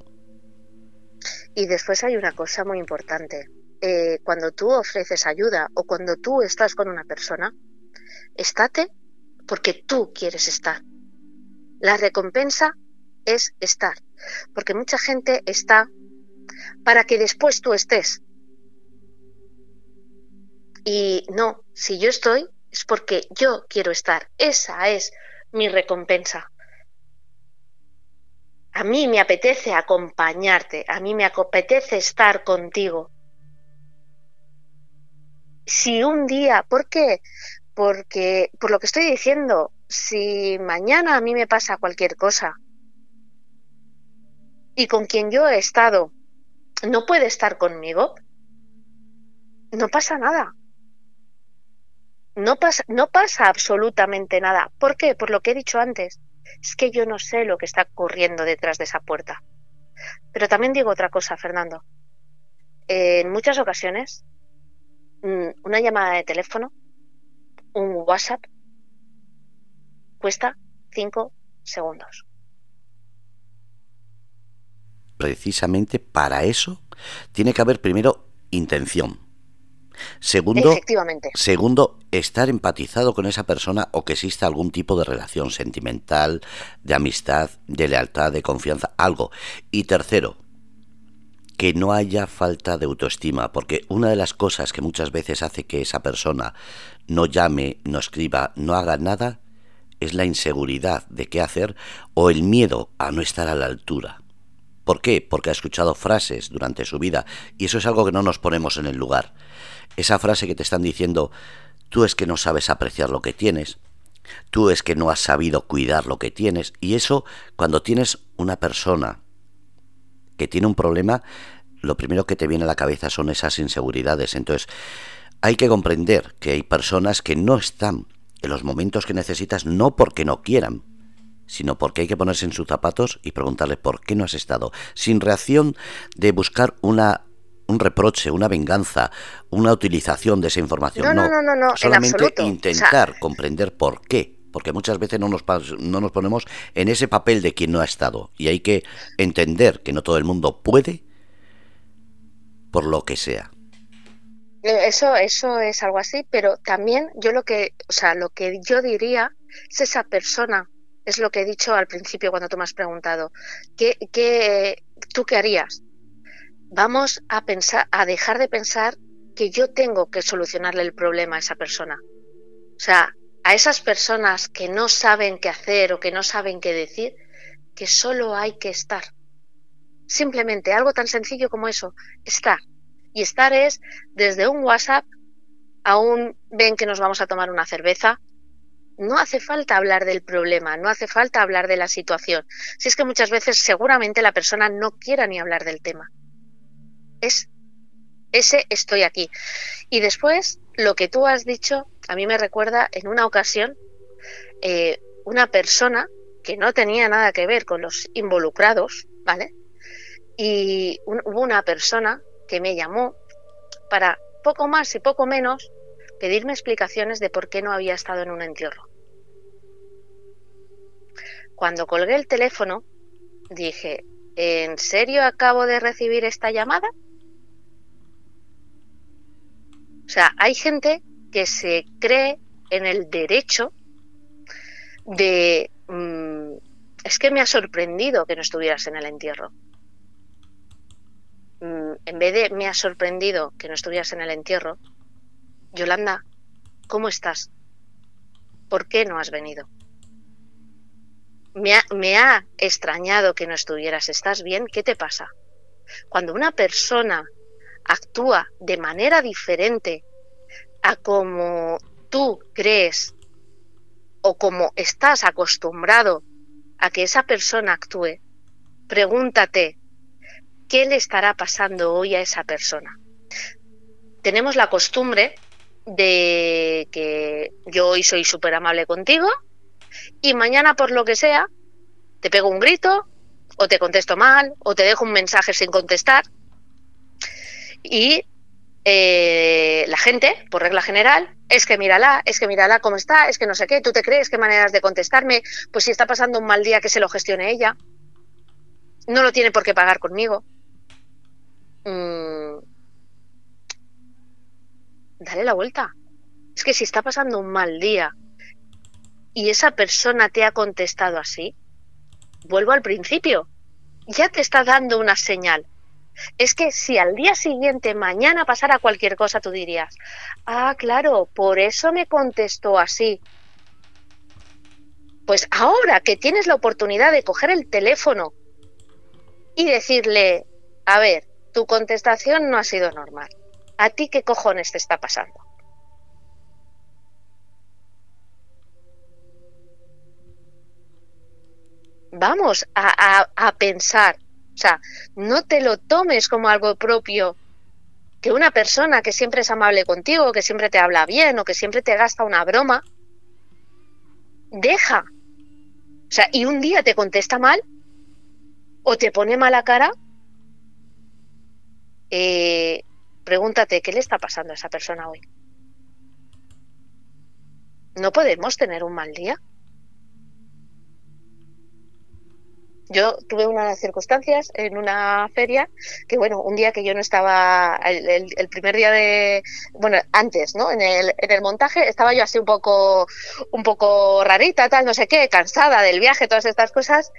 Speaker 2: Y después hay una cosa muy importante. Eh, cuando tú ofreces ayuda o cuando tú estás con una persona, estate porque tú quieres estar. La recompensa es estar. Porque mucha gente está para que después tú estés. Y no, si yo estoy es porque yo quiero estar. Esa es mi recompensa. A mí me apetece acompañarte, a mí me apetece estar contigo. Si un día, ¿por qué? Porque, por lo que estoy diciendo, si mañana a mí me pasa cualquier cosa y con quien yo he estado no puede estar conmigo, no pasa nada. No pasa, absolutamente nada. ¿Por qué? Por lo que he dicho antes. Es que yo no sé lo que está ocurriendo detrás de esa puerta. Pero también digo otra cosa, Fernando. En muchas ocasiones, mm, una llamada de teléfono, un WhatsApp, cuesta cinco segundos.
Speaker 1: Precisamente para eso tiene que haber primero intención. Segundo,
Speaker 2: Efectivamente.
Speaker 1: segundo, estar empatizado con esa persona o que exista algún tipo de relación sentimental, de amistad, de lealtad, de confianza, algo. Y tercero, que no haya falta de autoestima, porque una de las cosas que muchas veces hace que esa persona no llame, no escriba, no haga nada, es la inseguridad de qué hacer o el miedo a no estar a la altura. ¿Por qué? Porque ha escuchado frases durante su vida y eso es algo que no nos ponemos en el lugar. Esa frase que te están diciendo, tú es que no sabes apreciar lo que tienes, tú es que no has sabido cuidar lo que tienes y eso cuando tienes una persona que tiene un problema, lo primero que te viene a la cabeza son esas inseguridades. Entonces, hay que comprender que hay personas que no están en los momentos que necesitas no porque no quieran, sino porque hay que ponerse en sus zapatos y preguntarle por qué no has estado, sin reacción de buscar una un reproche, una venganza, una utilización de esa información.
Speaker 2: No, no, no, no, no, en
Speaker 1: solamente intentar
Speaker 2: O sea-
Speaker 1: comprender por qué, porque muchas veces no nos, no nos ponemos en ese papel de quien no ha estado y hay que entender que no todo el mundo puede por lo que sea.
Speaker 2: Eh, Eso, eso es algo así, pero también yo lo que, o sea, lo que yo diría es esa persona, es lo que he dicho al principio cuando tú me has preguntado, ¿qué, qué, tú qué harías? Vamos a pensar, a dejar de pensar que yo tengo que solucionarle el problema a esa persona. O sea, a esas personas que no saben qué hacer o que no saben qué decir, que solo hay que estar. Simplemente algo tan sencillo como eso, estar. Y estar es desde un WhatsApp a un ven que nos vamos a tomar una cerveza. No hace falta hablar del problema, no hace falta hablar de la situación. Si es que muchas veces seguramente la persona no quiera ni hablar del tema. Es ese estoy aquí. Y después, lo que tú has dicho, a mí me recuerda en una ocasión eh, una persona que no tenía nada que ver con los involucrados, ¿vale? Y hubo una persona que me llamó para poco más y poco menos pedirme explicaciones de por qué no había estado en un entierro. Cuando colgué el teléfono, dije, ¿en serio acabo de recibir esta llamada? O sea, hay gente que se cree en el derecho de... Mm, es que me ha sorprendido que no estuvieras en el entierro. Mm, en vez de me ha sorprendido que no estuvieras en el entierro, Yolanda, ¿cómo estás? ¿Por qué no has venido? Me ha, me ha extrañado que no estuvieras. ¿Estás bien? ¿Qué te pasa? Cuando una persona actúa de manera diferente a como tú crees o como estás acostumbrado a que esa persona actúe, pregúntate, ¿qué le estará pasando hoy a esa persona? Tenemos la costumbre de que yo hoy soy súper amable contigo y mañana por lo que sea te pego un grito o te contesto mal o te dejo un mensaje sin contestar y eh, la gente, por regla general, es que mírala, es que mírala cómo está, es que no sé qué, tú te crees, qué maneras de contestarme, pues si está pasando un mal día que se lo gestione ella, no lo tiene por qué pagar conmigo. Mm. Dale la vuelta. Es que si está pasando un mal día y esa persona te ha contestado así, vuelvo al principio, ya te está dando una señal es que si al día siguiente, mañana pasara cualquier cosa, tú dirías, ah, claro, por eso me contestó así. Pues ahora que tienes la oportunidad de coger el teléfono y decirle, a ver, tu contestación no ha sido normal. ¿A ti qué cojones te está pasando? Vamos a, a pensar o sea, no te lo tomes como algo propio. Que una persona que siempre es amable contigo, que siempre te habla bien o que siempre te gasta una broma, deja. O sea, y un día te contesta mal o te pone mala cara, eh, pregúntate qué le está pasando a esa persona hoy. No podemos tener un mal día. yo tuve unas circunstancias en una feria que, bueno, un día que yo no estaba, el, primer día de, bueno, antes, ¿no? En el, en el montaje estaba yo así un poco, un poco rarita, tal, no sé qué, cansada del viaje, todas estas cosas,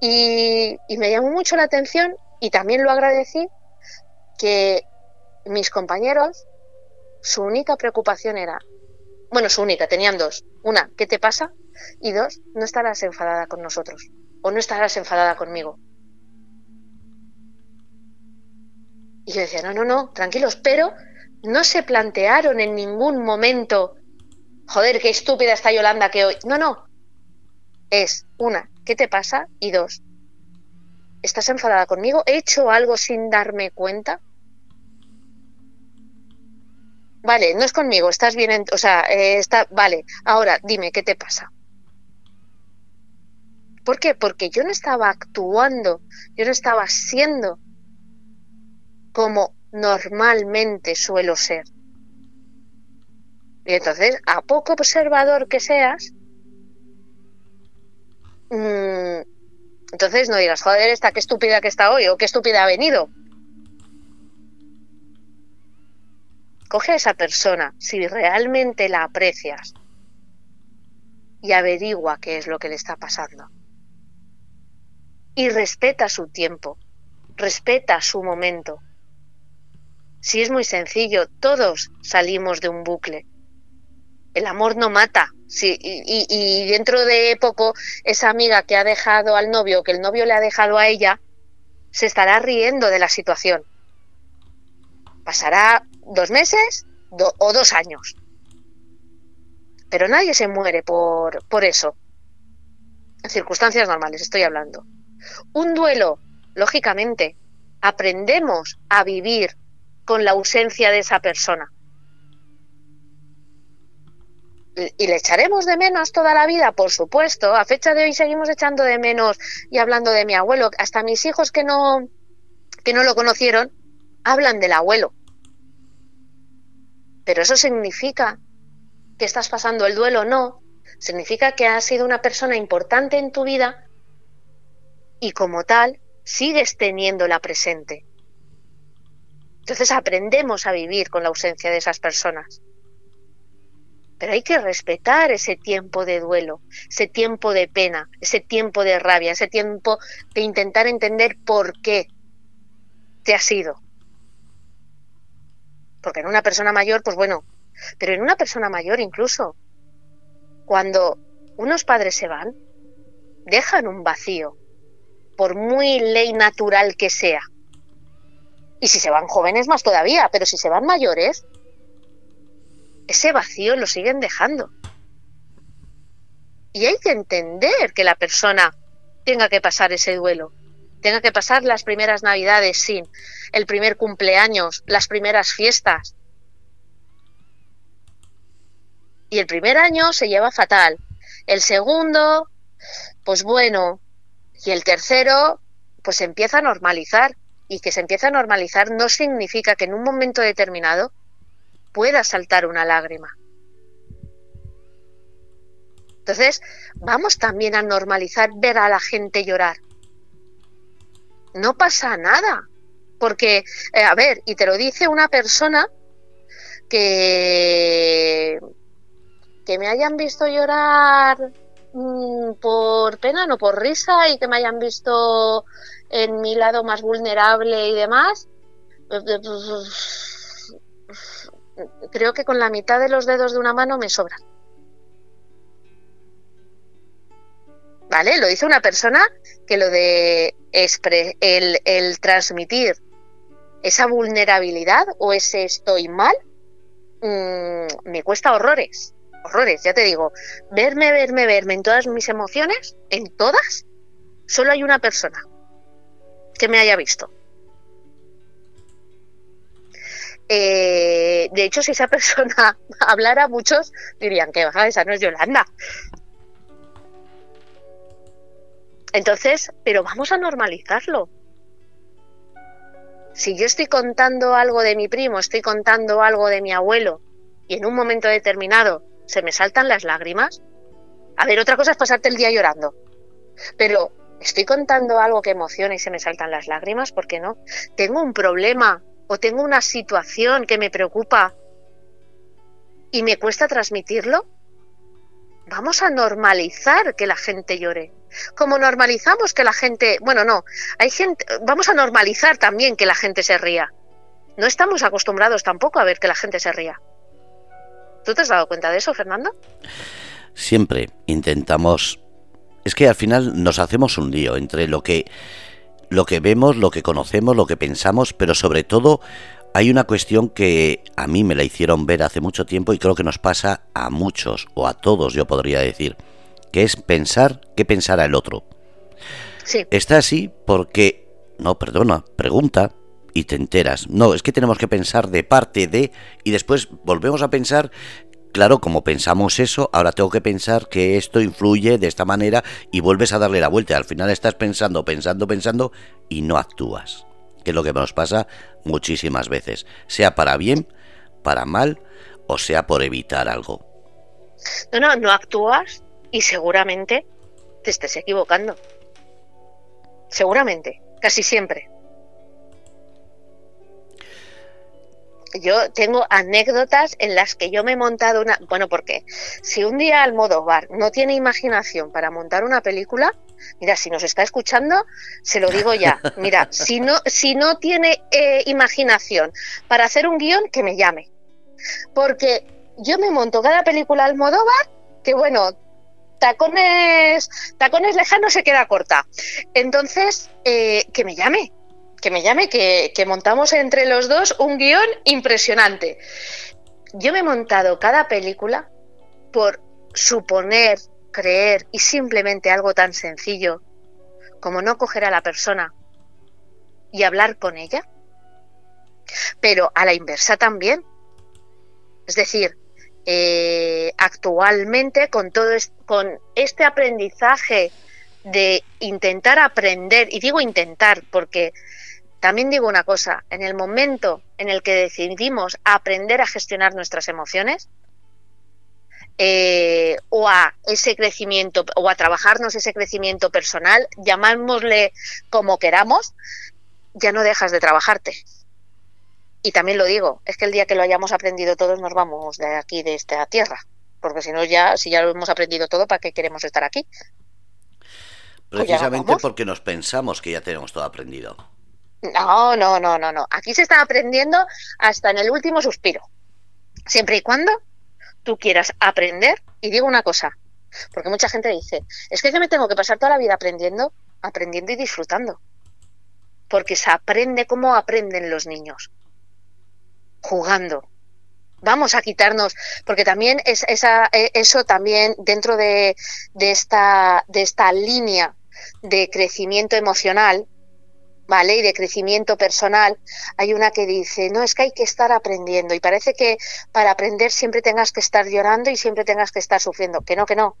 Speaker 2: y, y me llamó mucho la atención y también lo agradecí que mis compañeros, su única preocupación era, bueno, su única, tenían dos. Una, ¿qué te pasa? Y dos, no estarás enfadada con nosotros o no estarás enfadada conmigo. Y yo decía, no, no, no, tranquilos, pero no se plantearon en ningún momento, joder, qué estúpida está Yolanda que hoy. No, no. Es, una, ¿qué te pasa? Y dos, ¿estás enfadada conmigo? ¿He hecho algo sin darme cuenta? Vale, no es conmigo, estás bien, o sea, eh, está, vale, ahora dime, ¿qué te pasa? ¿Por qué? Porque yo no estaba actuando, yo no estaba siendo como normalmente suelo ser. Y entonces, a poco observador que seas, mm, entonces no digas, joder, esta qué estúpida que está hoy o qué estúpida ha venido. Coge a esa persona, si realmente la aprecias, y averigua qué es lo que le está pasando y respeta su tiempo, respeta su momento. Si es muy sencillo, todos salimos de un bucle. El amor no mata. Y, y, dentro de poco, esa amiga que ha dejado al novio, que el novio le ha dejado a ella, se estará riendo de la situación. Pasará dos meses o dos años. Pero nadie se muere por, por eso. En circunstancias normales estoy hablando. Un duelo, lógicamente, aprendemos a vivir con la ausencia de esa persona. ¿Y le echaremos de menos toda la vida? Por supuesto. A fecha de hoy seguimos echando de menos y hablando de mi abuelo. Hasta mis hijos que no, que no lo conocieron hablan del abuelo. Pero eso significa que estás pasando el duelo, no. Significa que ha sido una persona importante en tu vida y como tal sigues teniéndola presente. Entonces aprendemos a vivir con la ausencia de esas personas. Pero hay que respetar ese tiempo de duelo, ese tiempo de pena, ese tiempo de rabia, ese tiempo de intentar entender por qué te has ido. Porque en una persona mayor, pues bueno, pero en una persona mayor incluso, cuando unos padres se van, dejan un vacío, por muy ley natural que sea. Y si se van jóvenes más todavía, pero si se van mayores, ese vacío lo siguen dejando. Y hay que entender que la persona tenga que pasar ese duelo, tenga que pasar las primeras navidades sin, el primer cumpleaños, las primeras fiestas. Y el primer año se lleva fatal. El segundo, pues bueno. Y el tercero, pues se empieza a normalizar. Y que se empieza a normalizar no significa que en un momento determinado pueda saltar una lágrima. Entonces, vamos también a normalizar ver a la gente llorar. No pasa nada, porque, eh, a ver, y te lo dice una persona que, que me hayan visto llorar mm, por pena, no por risa, y que me hayan visto en mi lado más vulnerable y demás, eh, eh, creo que con la mitad de los dedos de una mano me sobran. ¿Vale? Lo dice una persona que lo de el, transmitir esa vulnerabilidad o ese estoy mal mm, me cuesta horrores, horrores, ya te digo, verme, verme, verme en todas mis emociones, en todas, solo hay una persona que me haya visto. Eh, de hecho, si esa persona hablara, muchos dirían que baja, esa no es Yolanda. Entonces, pero vamos a normalizarlo. Si yo estoy contando algo de mi primo, estoy contando algo de mi abuelo, y en un momento determinado se me saltan las lágrimas, a ver, otra cosa es pasarte el día llorando. Pero estoy contando algo que emociona y se me saltan las lágrimas, ¿por qué no? Tengo un problema o tengo una situación que me preocupa y me cuesta transmitirlo, vamos a normalizar que la gente llore. Como normalizamos que la gente, bueno, no, hay gente, vamos a normalizar también que la gente se ría. No estamos acostumbrados tampoco a ver que la gente se ría. ¿Tú te has dado cuenta de eso, Fernando?
Speaker 1: Siempre intentamos es que al final nos hacemos un lío entre lo que lo que vemos, lo que conocemos, lo que pensamos, pero sobre todo hay una cuestión que a mí me la hicieron ver hace mucho tiempo y creo que nos pasa a muchos o a todos, yo podría decir, que es pensar qué pensará el otro.
Speaker 2: Sí.
Speaker 1: Está así porque, no, perdona, pregunta y te enteras. No, es que tenemos que pensar de parte de y después volvemos a pensar claro, como pensamos eso, ahora tengo que pensar que esto influye de esta manera y vuelves a darle la vuelta. Al final estás pensando, pensando, pensando y no actúas. Que es lo que nos pasa muchísimas veces. Sea para bien, para mal o sea por evitar algo.
Speaker 2: No, no, no actúas y seguramente te estés equivocando. Seguramente, casi siempre. Yo tengo anécdotas en las que yo me he montado una, bueno, porque si un día Almodóvar no tiene imaginación para montar una película, mira, si nos está escuchando, se lo digo ya, mira, si no, si no tiene eh, imaginación para hacer un guion, que me llame, porque yo me monto cada película Almodóvar, que bueno, tacones, tacones lejanos se queda corta, entonces, eh, que me llame, que me llame, que, montamos entre los dos un guion impresionante. Yo me he montado cada película por suponer, creer y simplemente algo tan sencillo como no coger a la persona y hablar con ella, pero a la inversa también. Es decir, eh, actualmente con todo con este aprendizaje de intentar aprender, y digo intentar porque también digo una cosa, en el momento en el que decidimos aprender a gestionar nuestras emociones, eh, o a ese crecimiento o a trabajarnos ese crecimiento personal, llamámosle como queramos, ya no dejas de trabajarte. Y también lo digo, es que el día que lo hayamos aprendido todos nos vamos de aquí, de esta tierra, porque si no ya, si ya lo hemos aprendido todo, ¿para qué queremos estar aquí?
Speaker 1: Pues Precisamente porque nos pensamos que ya tenemos todo aprendido.
Speaker 2: No, no, no, no, no. Aquí se está aprendiendo hasta en el último suspiro. Siempre y cuando tú quieras aprender, y digo una cosa, porque mucha gente dice, es que yo me tengo que pasar toda la vida aprendiendo, aprendiendo y disfrutando. Porque se aprende como aprenden los niños, jugando. Vamos a quitarnos, porque también es esa, e, eso también dentro de, esta, de esta línea de crecimiento emocional, ¿vale? Y de crecimiento personal, hay una que dice, no, es que hay que estar aprendiendo y parece que para aprender siempre tengas que estar llorando y siempre tengas que estar sufriendo. Que no, que no.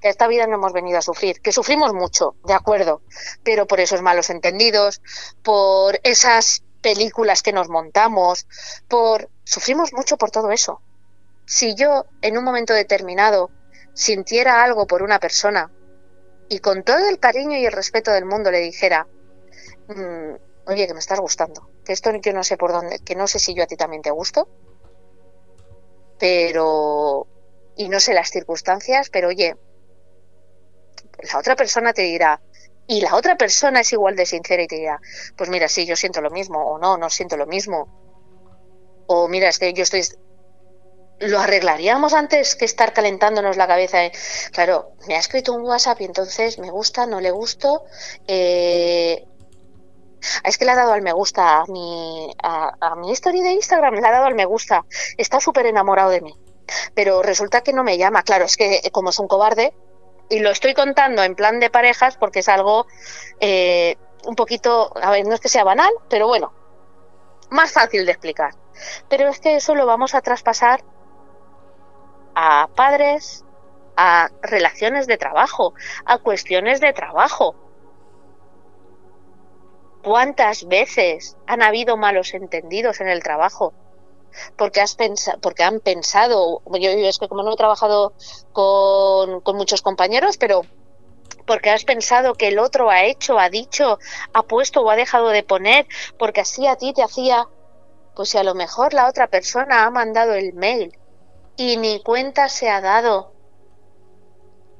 Speaker 2: Que esta vida no hemos venido a sufrir, que sufrimos mucho, de acuerdo, pero por esos malos entendidos, por esas películas que nos montamos, por sufrimos mucho por todo eso. Si yo en un momento determinado sintiera algo por una persona y con todo el cariño y el respeto del mundo le dijera, Mm, oye, que me estás gustando, que esto yo no sé por dónde, que no sé si yo a ti también te gusto, pero, y no sé las circunstancias, pero oye, la otra persona te dirá, y la otra persona es igual de sincera y te dirá, pues mira, sí, yo siento lo mismo, o no, no siento lo mismo, o mira, es que yo estoy lo arreglaríamos antes que estar calentándonos la cabeza. Claro, me ha escrito un WhatsApp y entonces me gusta, no le gusto, eh, es que le ha dado al me gusta a mi, a, mi historia de Instagram, le ha dado al me gusta, está súper enamorado de mí. Pero resulta que no me llama, claro, es que como es un cobarde, y lo estoy contando en plan de parejas porque es algo eh, un poquito, a ver, no es que sea banal, pero bueno, más fácil de explicar. Pero es que eso lo vamos a traspasar a padres, a relaciones de trabajo, a cuestiones de trabajo. ¿Cuántas veces han habido malos entendidos en el trabajo? Porque, has porque han pensado, yo, es que como no he trabajado con, con muchos compañeros, pero porque has pensado que el otro ha hecho, ha dicho, ha puesto o ha dejado de poner, porque así a ti te hacía, pues si a lo mejor la otra persona ha mandado el mail y ni cuenta se ha dado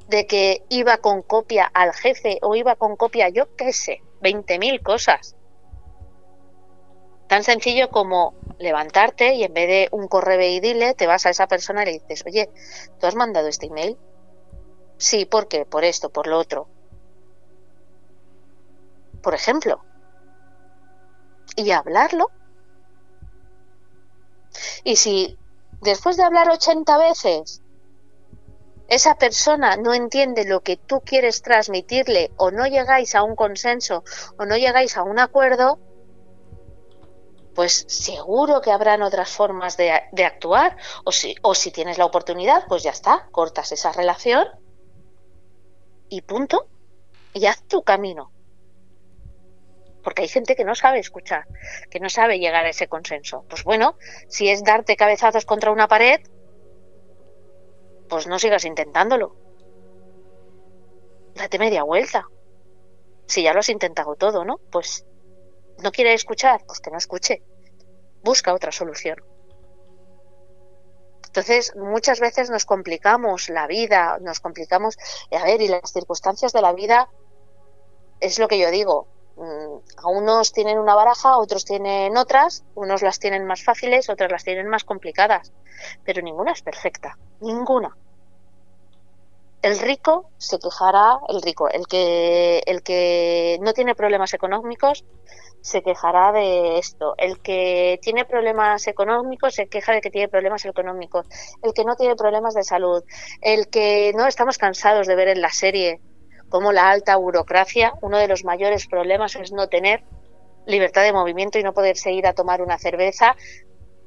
Speaker 2: de que iba con copia al jefe o iba con copia, yo qué sé, 20.000 cosas. Tan sencillo como levantarte y en vez de un correo y dile, te vas a esa persona y le dices, oye, ¿tú has mandado este email? Sí, ¿por qué? Por esto, por lo otro. Por ejemplo. Y hablarlo. Y si después de hablar 80 veces esa persona no entiende lo que tú quieres transmitirle o no llegáis a un consenso o no llegáis a un acuerdo, pues seguro que habrán otras formas de, actuar o si, o si tienes la oportunidad, pues ya está, cortas esa relación y punto, y haz tu camino. Porque hay gente que no sabe escuchar, que no sabe llegar a ese consenso. Pues bueno, si es darte cabezazos contra una pared, pues no sigas intentándolo. Date media vuelta. Si ya lo has intentado todo, ¿no? Pues no quiere escuchar, pues que no escuche. Busca otra solución. Entonces, muchas veces nos complicamos la vida, nos complicamos, a ver, y las circunstancias de la vida, es lo que yo digo, a unos tienen una baraja, otros tienen otras, unos las tienen más fáciles, otras las tienen más complicadas, pero ninguna es perfecta, ninguna el rico se quejará, el rico, el que, el que no tiene problemas económicos se quejará de esto. El que tiene problemas económicos se queja de que tiene problemas económicos. El que no tiene problemas de salud. El que no estamos cansados de ver en la serie como la alta burocracia, uno de los mayores problemas es no tener libertad de movimiento y no poder seguir a tomar una cerveza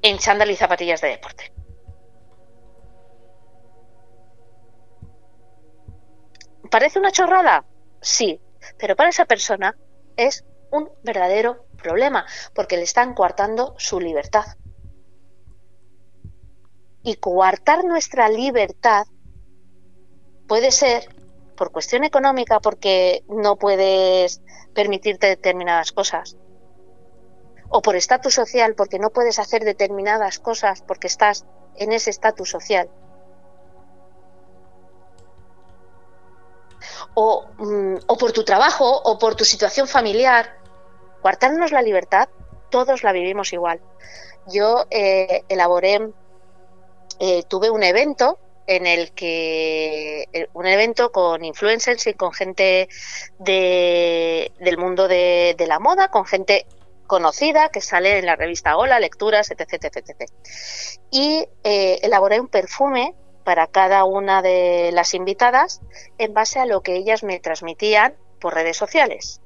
Speaker 2: en chándal y zapatillas de deporte. ¿Parece una chorrada? Sí, pero para esa persona es un verdadero problema, porque le están coartando su libertad. Y coartar nuestra libertad puede ser por cuestión económica, porque no puedes permitirte determinadas cosas. O por estatus social, porque no puedes hacer determinadas cosas porque estás en ese estatus social. O, mm, o, por tu trabajo o por tu situación familiar. Coartarnos la libertad, todos la vivimos igual. Yo eh, elaboré, eh, tuve un evento en el que eh, un evento con influencers y con gente de, del mundo de, la moda, con gente conocida que sale en la revista Hola, lecturas, etc. etc, etc. Y eh, elaboré un perfume para cada una de las invitadas en base a lo que ellas me transmitían por redes sociales,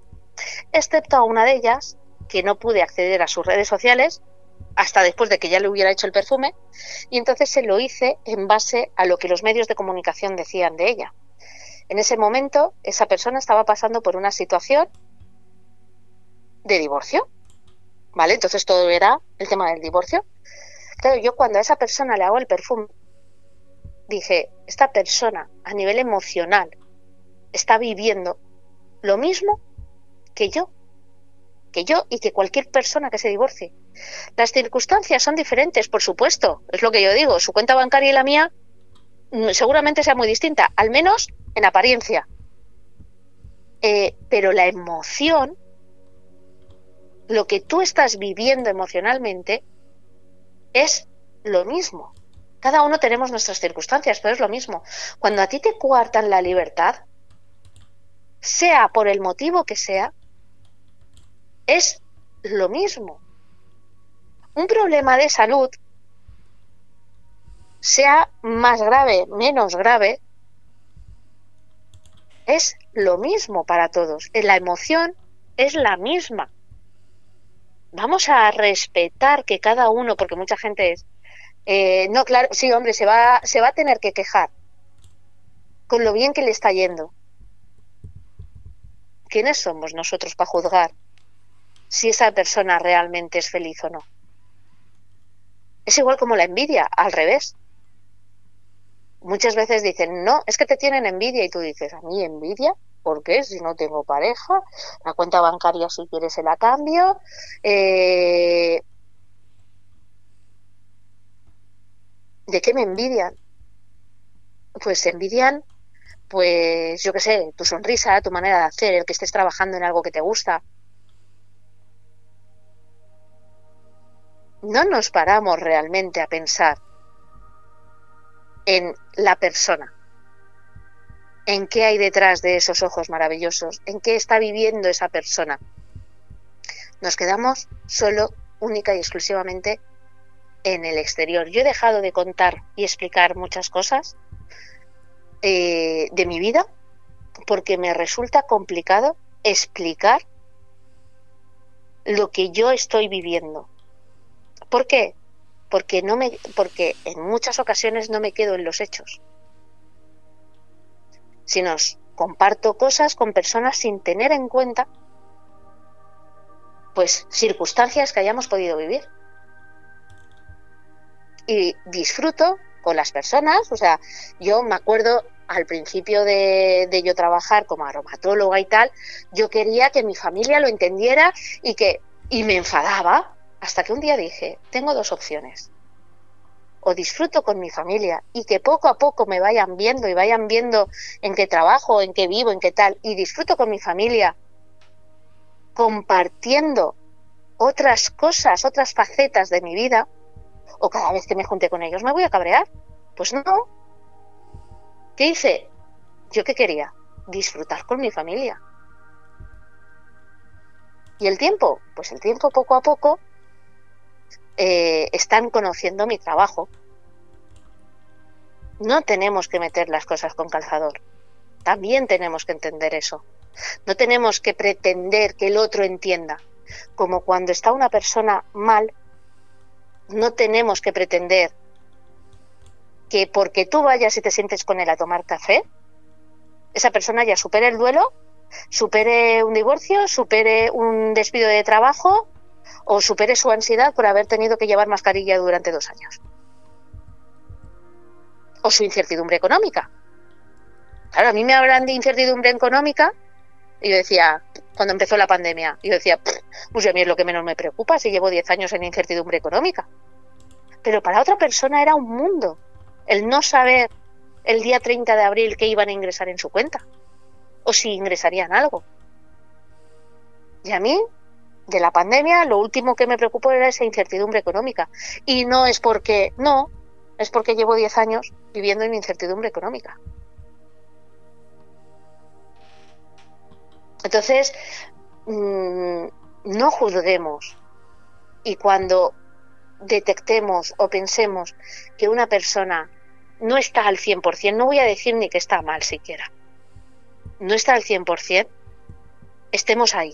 Speaker 2: excepto a una de ellas que no pude acceder a sus redes sociales hasta después de que ya le hubiera hecho el perfume, y entonces se lo hice en base a lo que los medios de comunicación decían de ella. En ese momento, esa persona estaba pasando por una situación de divorcio, ¿vale? Entonces todo era el tema del divorcio. Claro, yo cuando a esa persona le hago el perfume, dije, esta persona a nivel emocional está viviendo lo mismo que yo que yo y que cualquier persona que se divorcie. Las circunstancias son diferentes, por supuesto, es lo que yo digo, su cuenta bancaria y la mía mm, seguramente sea muy distinta, al menos en apariencia. Eh, pero la emoción, lo que tú estás viviendo emocionalmente, es lo mismo. Cada uno tenemos nuestras circunstancias, pero es lo mismo. Cuando a ti te cuartan la libertad, sea por el motivo que sea, es lo mismo. Un problema de salud, sea más grave, menos grave, es lo mismo para todos. La emoción es la misma. Vamos a respetar que cada uno, porque mucha gente es, eh, no, claro, sí, hombre, se va, se va a tener que quejar con lo bien que le está yendo. ¿Quiénes somos nosotros para juzgar si esa persona realmente es feliz o no. Es igual como la envidia, al revés. Muchas veces dicen, no, es que te tienen envidia y tú dices, ¿a mí envidia? ¿Por qué? Si no tengo pareja, la cuenta bancaria si quieres se la cambio. Eh, ¿De qué me envidian? Pues envidian, pues yo qué sé, tu sonrisa, tu manera de hacer, el que estés trabajando en algo que te gusta, no nos paramos realmente a pensar en la persona, en qué hay detrás de esos ojos maravillosos, en qué está viviendo esa persona. Nos quedamos solo, única y exclusivamente en el exterior. Yo he dejado de contar y explicar muchas cosas eh, de mi vida porque me resulta complicado explicar lo que yo estoy viviendo ¿Por qué? Porque, no me, porque en muchas ocasiones no me quedo en los hechos, sino comparto cosas con personas sin tener en cuenta pues circunstancias que hayamos podido vivir. Y disfruto con las personas, o sea, yo me acuerdo al principio de, de, yo trabajar como aromatóloga y tal, yo quería que mi familia lo entendiera y que y me enfadaba hasta que un día dije, tengo dos opciones. O disfruto con mi familia y que poco a poco me vayan viendo y vayan viendo en qué trabajo, en qué vivo, en qué tal, y disfruto con mi familia compartiendo otras cosas, otras facetas de mi vida, o cada vez que me junte con ellos me voy a cabrear. Pues no. ¿Qué hice? ¿Yo qué quería? Disfrutar con mi familia. ¿Y el tiempo? Pues el tiempo poco a poco eh, están conociendo mi trabajo. No tenemos que meter las cosas con calzador. También tenemos que entender eso. No tenemos que pretender que el otro entienda. Como cuando está una persona mal, no tenemos que pretender que porque tú vayas y te sientes con él a tomar café, esa persona ya supere el duelo, supere un divorcio, supere un despido de trabajo o supere su ansiedad por haber tenido que llevar mascarilla durante dos años. o su incertidumbre económica. Claro, a mí me hablan de incertidumbre económica y yo decía, cuando empezó la pandemia, yo decía, pues a mí es lo que menos me preocupa si llevo 10 años en incertidumbre económica. Pero para otra persona era un mundo el no saber el día 30 de abril que iban a ingresar en su cuenta o si ingresarían algo. Y a mí, de la pandemia, lo último que me preocupó era esa incertidumbre económica. Y no es porque, no, es porque llevo 10 años viviendo en incertidumbre económica. Entonces, mm, no juzguemos. Y cuando detectemos o pensemos que una persona no está al 100%, no voy a decir ni que está mal siquiera, no está al 100%, estemos ahí.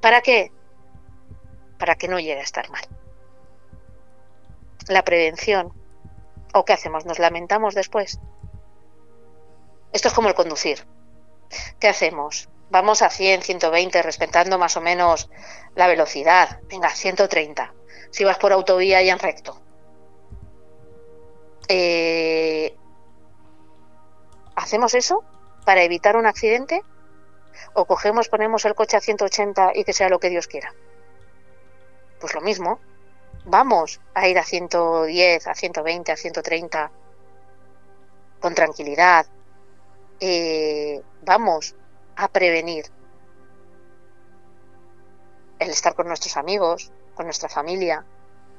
Speaker 2: ¿Para qué? Para que no llegue a estar mal. La prevención. ¿O qué hacemos? ¿Nos lamentamos después? Esto es como el conducir. ¿Qué hacemos? Vamos a 100, 120, respetando más o menos la velocidad. Venga, 130. Si vas por autovía y en recto. Eh, ¿Hacemos eso para evitar un accidente? ¿O cogemos, ponemos el coche a 180 y que sea lo que Dios quiera? Pues lo mismo. Vamos a ir a 110, a 120, a 130 con tranquilidad. Eh, vamos a prevenir el estar con nuestros amigos, con nuestra familia,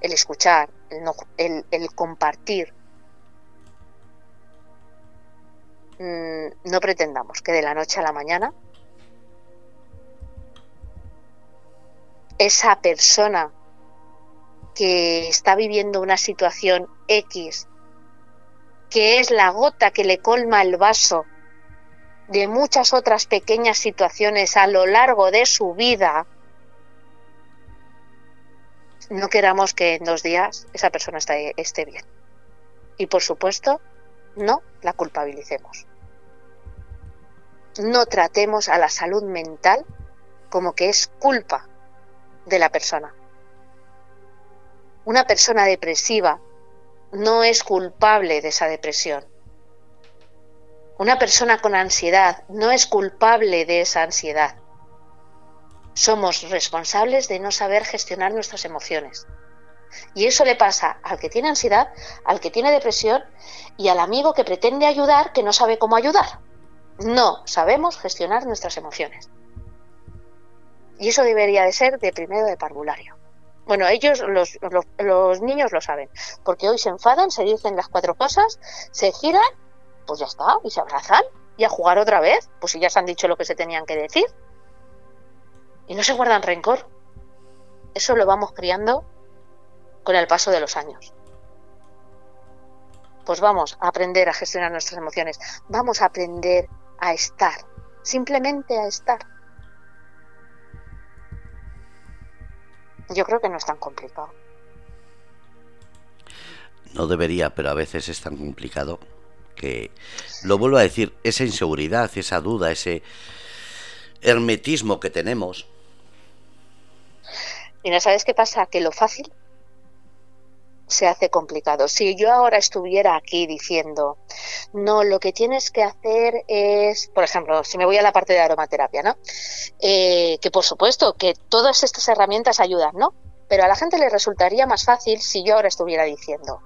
Speaker 2: el escuchar, el, compartir Mm, no pretendamos que de la noche a la mañana esa persona que está viviendo una situación X, que es la gota que le colma el vaso de muchas otras pequeñas situaciones a lo largo de su vida, no queramos que en dos días esa persona esté, bien. Y por supuesto, no la culpabilicemos no tratemos a la salud mental como que es culpa de la persona. Una persona depresiva no es culpable de esa depresión. Una persona con ansiedad no es culpable de esa ansiedad. Somos responsables de no saber gestionar nuestras emociones. Y eso le pasa al que tiene ansiedad, al que tiene depresión y al amigo que pretende ayudar que no sabe cómo ayudar no sabemos gestionar nuestras emociones. Y eso debería de ser de primero de parvulario. Bueno, ellos, los, los, niños lo saben, porque hoy se enfadan, se dicen las cuatro cosas, se giran, pues ya está, y se abrazan, y a jugar otra vez, pues si ya se han dicho lo que se tenían que decir. Y no se guardan rencor. Eso lo vamos criando con el paso de los años pues vamos a aprender a gestionar nuestras emociones, vamos a aprender a estar, simplemente a estar. Yo creo que no es tan complicado.
Speaker 1: No debería, pero a veces es tan complicado que, lo vuelvo a decir, esa inseguridad, esa duda, ese hermetismo que tenemos.
Speaker 2: Mira, ¿sabes qué pasa? Que lo fácil se hace complicado. Si yo ahora estuviera aquí diciendo, no, lo que tienes que hacer es, por ejemplo, si me voy a la parte de aromaterapia, ¿no? Eh, que por supuesto que todas estas herramientas ayudan, ¿no? Pero a la gente le resultaría más fácil si yo ahora estuviera diciendo,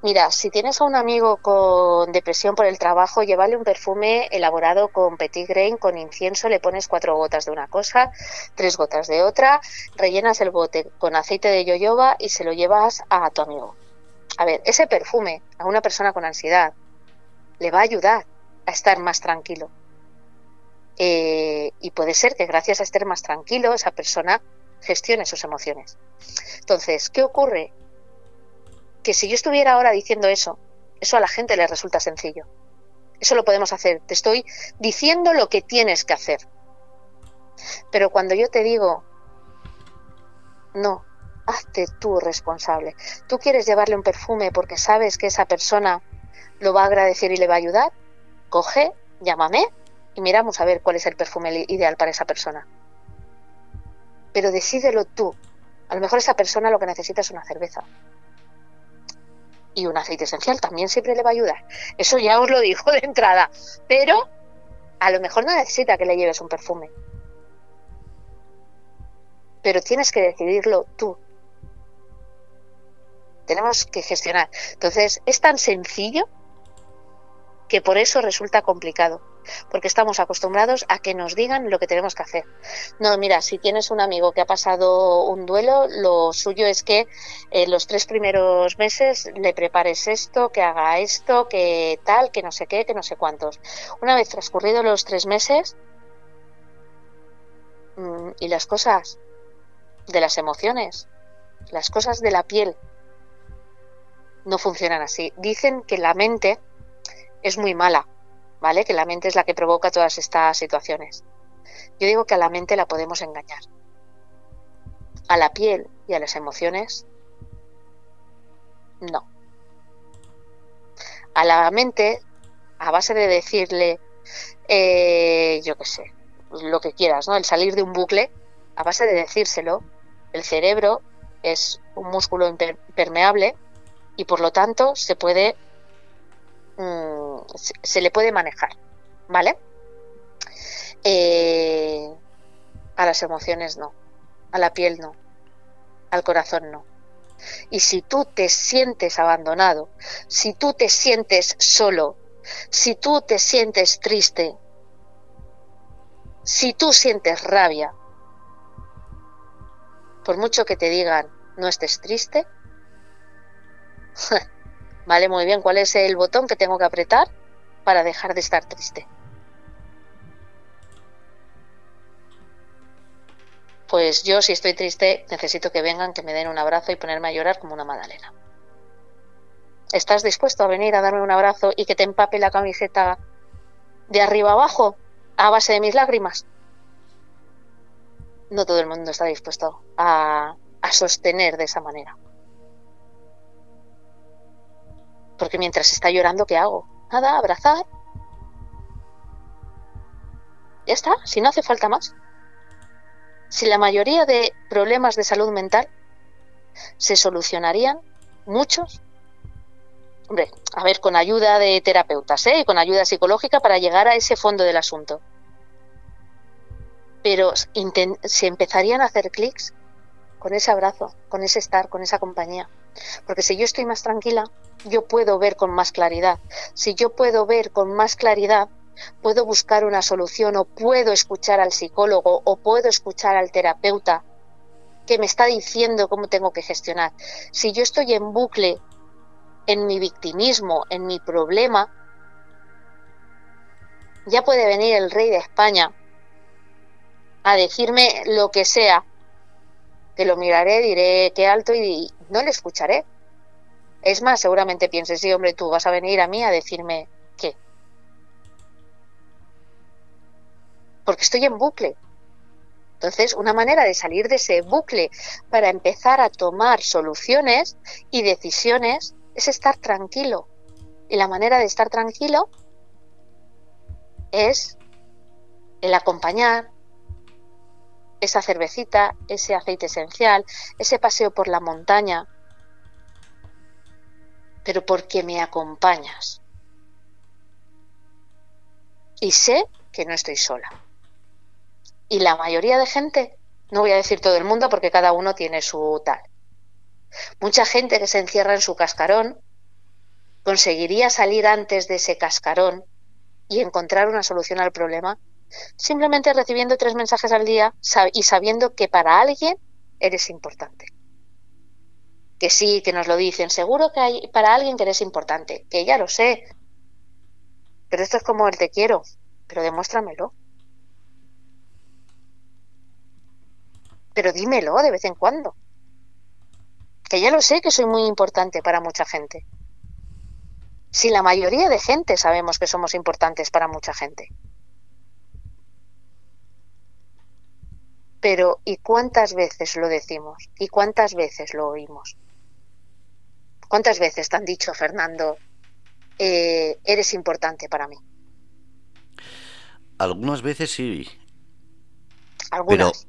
Speaker 2: mira, si tienes a un amigo con depresión por el trabajo, llévale un perfume elaborado con petit grain, con incienso, le pones cuatro gotas de una cosa, tres gotas de otra, rellenas el bote con aceite de yoyoba y se lo llevas a tu amigo. A ver, ese perfume a una persona con ansiedad le va a ayudar a estar más tranquilo. Eh, y puede ser que gracias a estar más tranquilo, esa persona gestione sus emociones. Entonces, ¿qué ocurre? Que si yo estuviera ahora diciendo eso, eso a la gente le resulta sencillo. Eso lo podemos hacer. Te estoy diciendo lo que tienes que hacer. Pero cuando yo te digo, no, hazte tú responsable. Tú quieres llevarle un perfume porque sabes que esa persona lo va a agradecer y le va a ayudar. Coge, llámame y miramos a ver cuál es el perfume ideal para esa persona pero decídelo tú. A lo mejor esa persona lo que necesita es una cerveza. Y un aceite esencial también siempre le va a ayudar. Eso ya os lo digo de entrada. Pero a lo mejor no necesita que le lleves un perfume. Pero tienes que decidirlo tú. Tenemos que gestionar. Entonces, es tan sencillo que por eso resulta complicado, porque estamos acostumbrados a que nos digan lo que tenemos que hacer. No, mira, si tienes un amigo que ha pasado un duelo, lo suyo es que en los tres primeros meses le prepares esto, que haga esto, que tal, que no sé qué, que no sé cuántos. Una vez transcurridos los tres meses mm, y las cosas de las emociones, las cosas de la piel, no funcionan así. Dicen que la mente es muy mala, ¿vale? Que la mente es la que provoca todas estas situaciones. Yo digo que a la mente la podemos engañar. A la piel y a las emociones, no. A la mente, a base de decirle, eh, yo qué sé, lo que quieras, ¿no? El salir de un bucle, a base de decírselo, el cerebro es un músculo impermeable y por lo tanto se puede Mm, se, le puede manejar, ¿vale? Eh, a las emociones no, a la piel no, al corazón no. Y si tú te sientes abandonado, si tú te sientes solo, si tú te sientes triste, si tú sientes rabia, por mucho que te digan no estés triste, Vale, muy bien. ¿Cuál es el botón que tengo que apretar para dejar de estar triste? Pues yo si estoy triste necesito que vengan, que me den un abrazo y ponerme a llorar como una magdalena. ¿Estás dispuesto a venir a darme un abrazo y que te empape la camiseta de arriba abajo a base de mis lágrimas? No todo el mundo está dispuesto a, a sostener de esa manera. Porque mientras está llorando, ¿qué hago? Nada, abrazar. Ya está, si no hace falta más. Si la mayoría de problemas de salud mental se solucionarían, muchos, hombre, a ver, con ayuda de terapeutas ¿eh? y con ayuda psicológica para llegar a ese fondo del asunto. Pero se empezarían a hacer clics con ese abrazo, con ese estar, con esa compañía. Porque si yo estoy más tranquila, yo puedo ver con más claridad. Si yo puedo ver con más claridad, puedo buscar una solución o puedo escuchar al psicólogo o puedo escuchar al terapeuta que me está diciendo cómo tengo que gestionar. Si yo estoy en bucle en mi victimismo, en mi problema, ya puede venir el rey de España a decirme lo que sea, que lo miraré, diré qué alto y no le escucharé. Es más, seguramente pienses, sí, hombre, tú vas a venir a mí a decirme qué. Porque estoy en bucle. Entonces, una manera de salir de ese bucle para empezar a tomar soluciones y decisiones es estar tranquilo. Y la manera de estar tranquilo es el acompañar esa cervecita, ese aceite esencial, ese paseo por la montaña, pero porque me acompañas. Y sé que no estoy sola. Y la mayoría de gente, no voy a decir todo el mundo porque cada uno tiene su tal. Mucha gente que se encierra en su cascarón conseguiría salir antes de ese cascarón y encontrar una solución al problema simplemente recibiendo tres mensajes al día y sabiendo que para alguien eres importante que sí, que nos lo dicen, seguro que hay para alguien que eres importante, que ya lo sé. Pero esto es como el te quiero, pero demuéstramelo. Pero dímelo de vez en cuando. Que ya lo sé que soy muy importante para mucha gente. Si la mayoría de gente sabemos que somos importantes para mucha gente. Pero ¿y cuántas veces lo decimos? ¿Y cuántas veces lo oímos? ¿Cuántas veces te han dicho, Fernando, eh, eres importante para mí?
Speaker 1: Algunas veces sí.
Speaker 2: Algunas.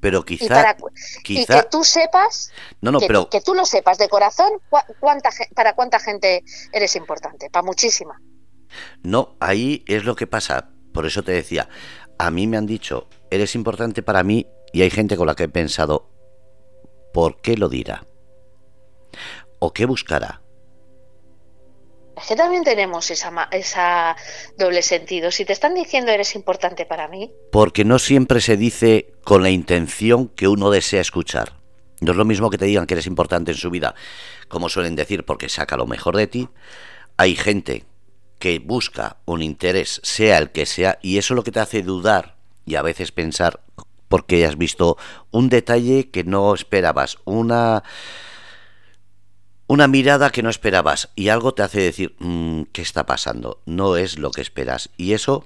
Speaker 1: pero quizá,
Speaker 2: y, que tú sepas,
Speaker 1: no, no,
Speaker 2: que,
Speaker 1: pero...
Speaker 2: que tú lo sepas de corazón, cuánta, para cuánta gente eres importante, para muchísima.
Speaker 1: No, ahí es lo que pasa. Por eso te decía, a mí me han dicho, eres importante para mí y hay gente con la que he pensado, ¿por qué lo dirá? ¿O qué buscará?
Speaker 2: Es que también tenemos esa, esa doble sentido. Si te están diciendo eres importante para mí.
Speaker 1: Porque no siempre se dice con la intención que uno desea escuchar. No es lo mismo que te digan que eres importante en su vida, como suelen decir, porque saca lo mejor de ti. Hay gente que busca un interés, sea el que sea, y eso es lo que te hace dudar y a veces pensar porque has visto un detalle que no esperabas, una una mirada que no esperabas y algo te hace decir mm, qué está pasando, no es lo que esperas y eso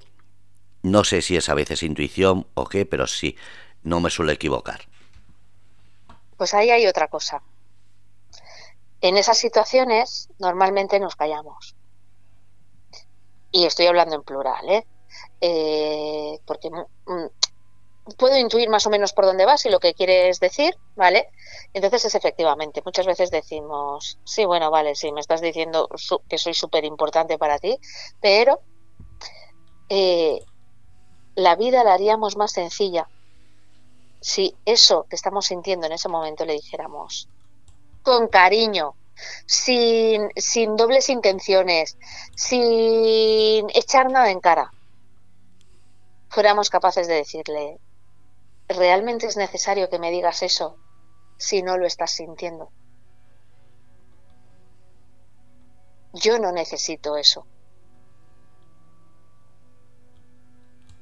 Speaker 1: no sé si es a veces intuición o qué, pero sí, no me suele equivocar.
Speaker 2: Pues ahí hay otra cosa. En esas situaciones normalmente nos callamos y estoy hablando en plural, ¿eh? eh porque mm, puedo intuir más o menos por dónde vas y lo que quieres decir, ¿vale? Entonces es efectivamente, muchas veces decimos, sí, bueno, vale, sí, me estás diciendo que soy súper importante para ti, pero eh, la vida la haríamos más sencilla si eso que estamos sintiendo en ese momento le dijéramos con cariño, sin, sin dobles intenciones, sin echar nada en cara, fuéramos capaces de decirle, ¿realmente es necesario que me digas eso si no lo estás sintiendo? Yo no necesito eso.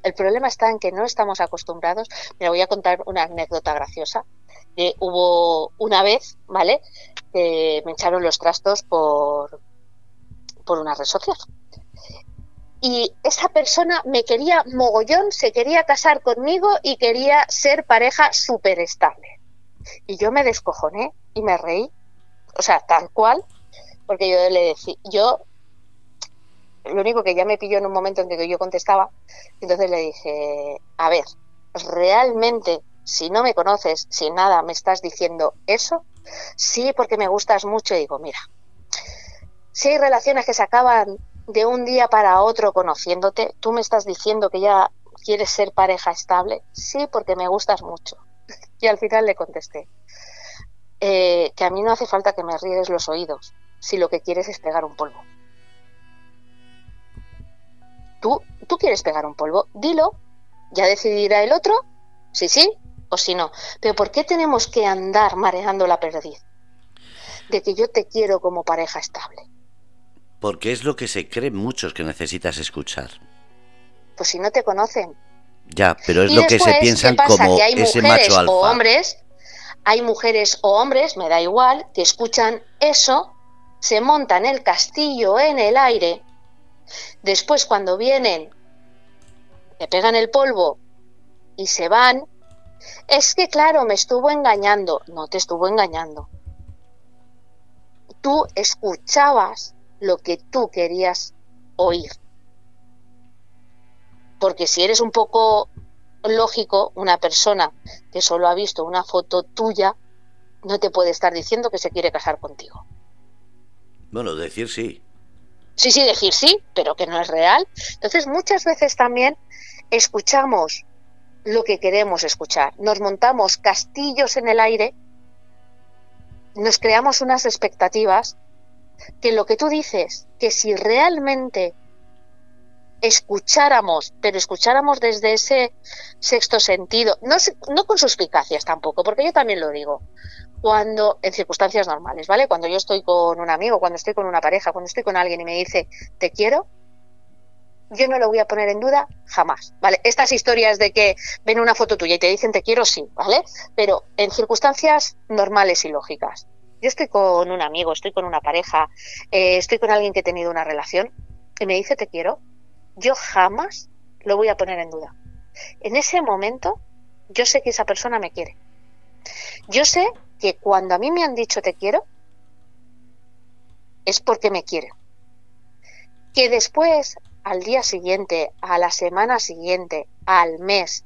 Speaker 2: El problema está en que no estamos acostumbrados. Me voy a contar una anécdota graciosa. Eh, hubo una vez, ¿vale? me echaron los trastos por, por una red social. Y esa persona me quería mogollón, se quería casar conmigo y quería ser pareja súper estable. Y yo me descojoné y me reí, o sea, tal cual, porque yo le decía, yo, lo único que ya me pilló en un momento en que yo contestaba, entonces le dije, a ver, realmente, si no me conoces, si nada, me estás diciendo eso, Sí, porque me gustas mucho. Digo, mira, si hay relaciones que se acaban de un día para otro conociéndote, tú me estás diciendo que ya quieres ser pareja estable. Sí, porque me gustas mucho. Y al final le contesté eh, que a mí no hace falta que me riegues los oídos si lo que quieres es pegar un polvo. ¿Tú, tú quieres pegar un polvo? Dilo, ya decidirá el otro, sí, sí, o si no. Pero ¿por qué tenemos que andar mareando la perdiz? De que yo te quiero como pareja estable.
Speaker 1: Porque es lo que se creen muchos que necesitas escuchar.
Speaker 2: Pues si no te conocen.
Speaker 1: Ya, pero es lo que se piensan como
Speaker 2: que hay
Speaker 1: ese
Speaker 2: mujeres
Speaker 1: macho alfa.
Speaker 2: O hombres, hay mujeres o hombres, me da igual, que escuchan eso, se montan el castillo en el aire, después cuando vienen, le pegan el polvo y se van, es que, claro, me estuvo engañando. No te estuvo engañando. Tú escuchabas lo que tú querías oír. Porque si eres un poco lógico, una persona que solo ha visto una foto tuya, no te puede estar diciendo que se quiere casar contigo.
Speaker 1: Bueno, decir sí.
Speaker 2: Sí, sí, decir sí, pero que no es real. Entonces, muchas veces también escuchamos lo que queremos escuchar. Nos montamos castillos en el aire, nos creamos unas expectativas que lo que tú dices, que si realmente escucháramos, pero escucháramos desde ese sexto sentido, no, no con suspicacias tampoco, porque yo también lo digo, cuando en circunstancias normales, ¿vale? Cuando yo estoy con un amigo, cuando estoy con una pareja, cuando estoy con alguien y me dice, te quiero, yo no lo voy a poner en duda jamás, ¿vale? Estas historias de que ven una foto tuya y te dicen te quiero, sí, ¿vale? Pero en circunstancias normales y lógicas. Yo estoy con un amigo, estoy con una pareja, eh, estoy con alguien que he tenido una relación y me dice te quiero, yo jamás lo voy a poner en duda. En ese momento yo sé que esa persona me quiere. Yo sé que cuando a mí me han dicho te quiero, es porque me quiere. Que después al día siguiente, a la semana siguiente, al mes,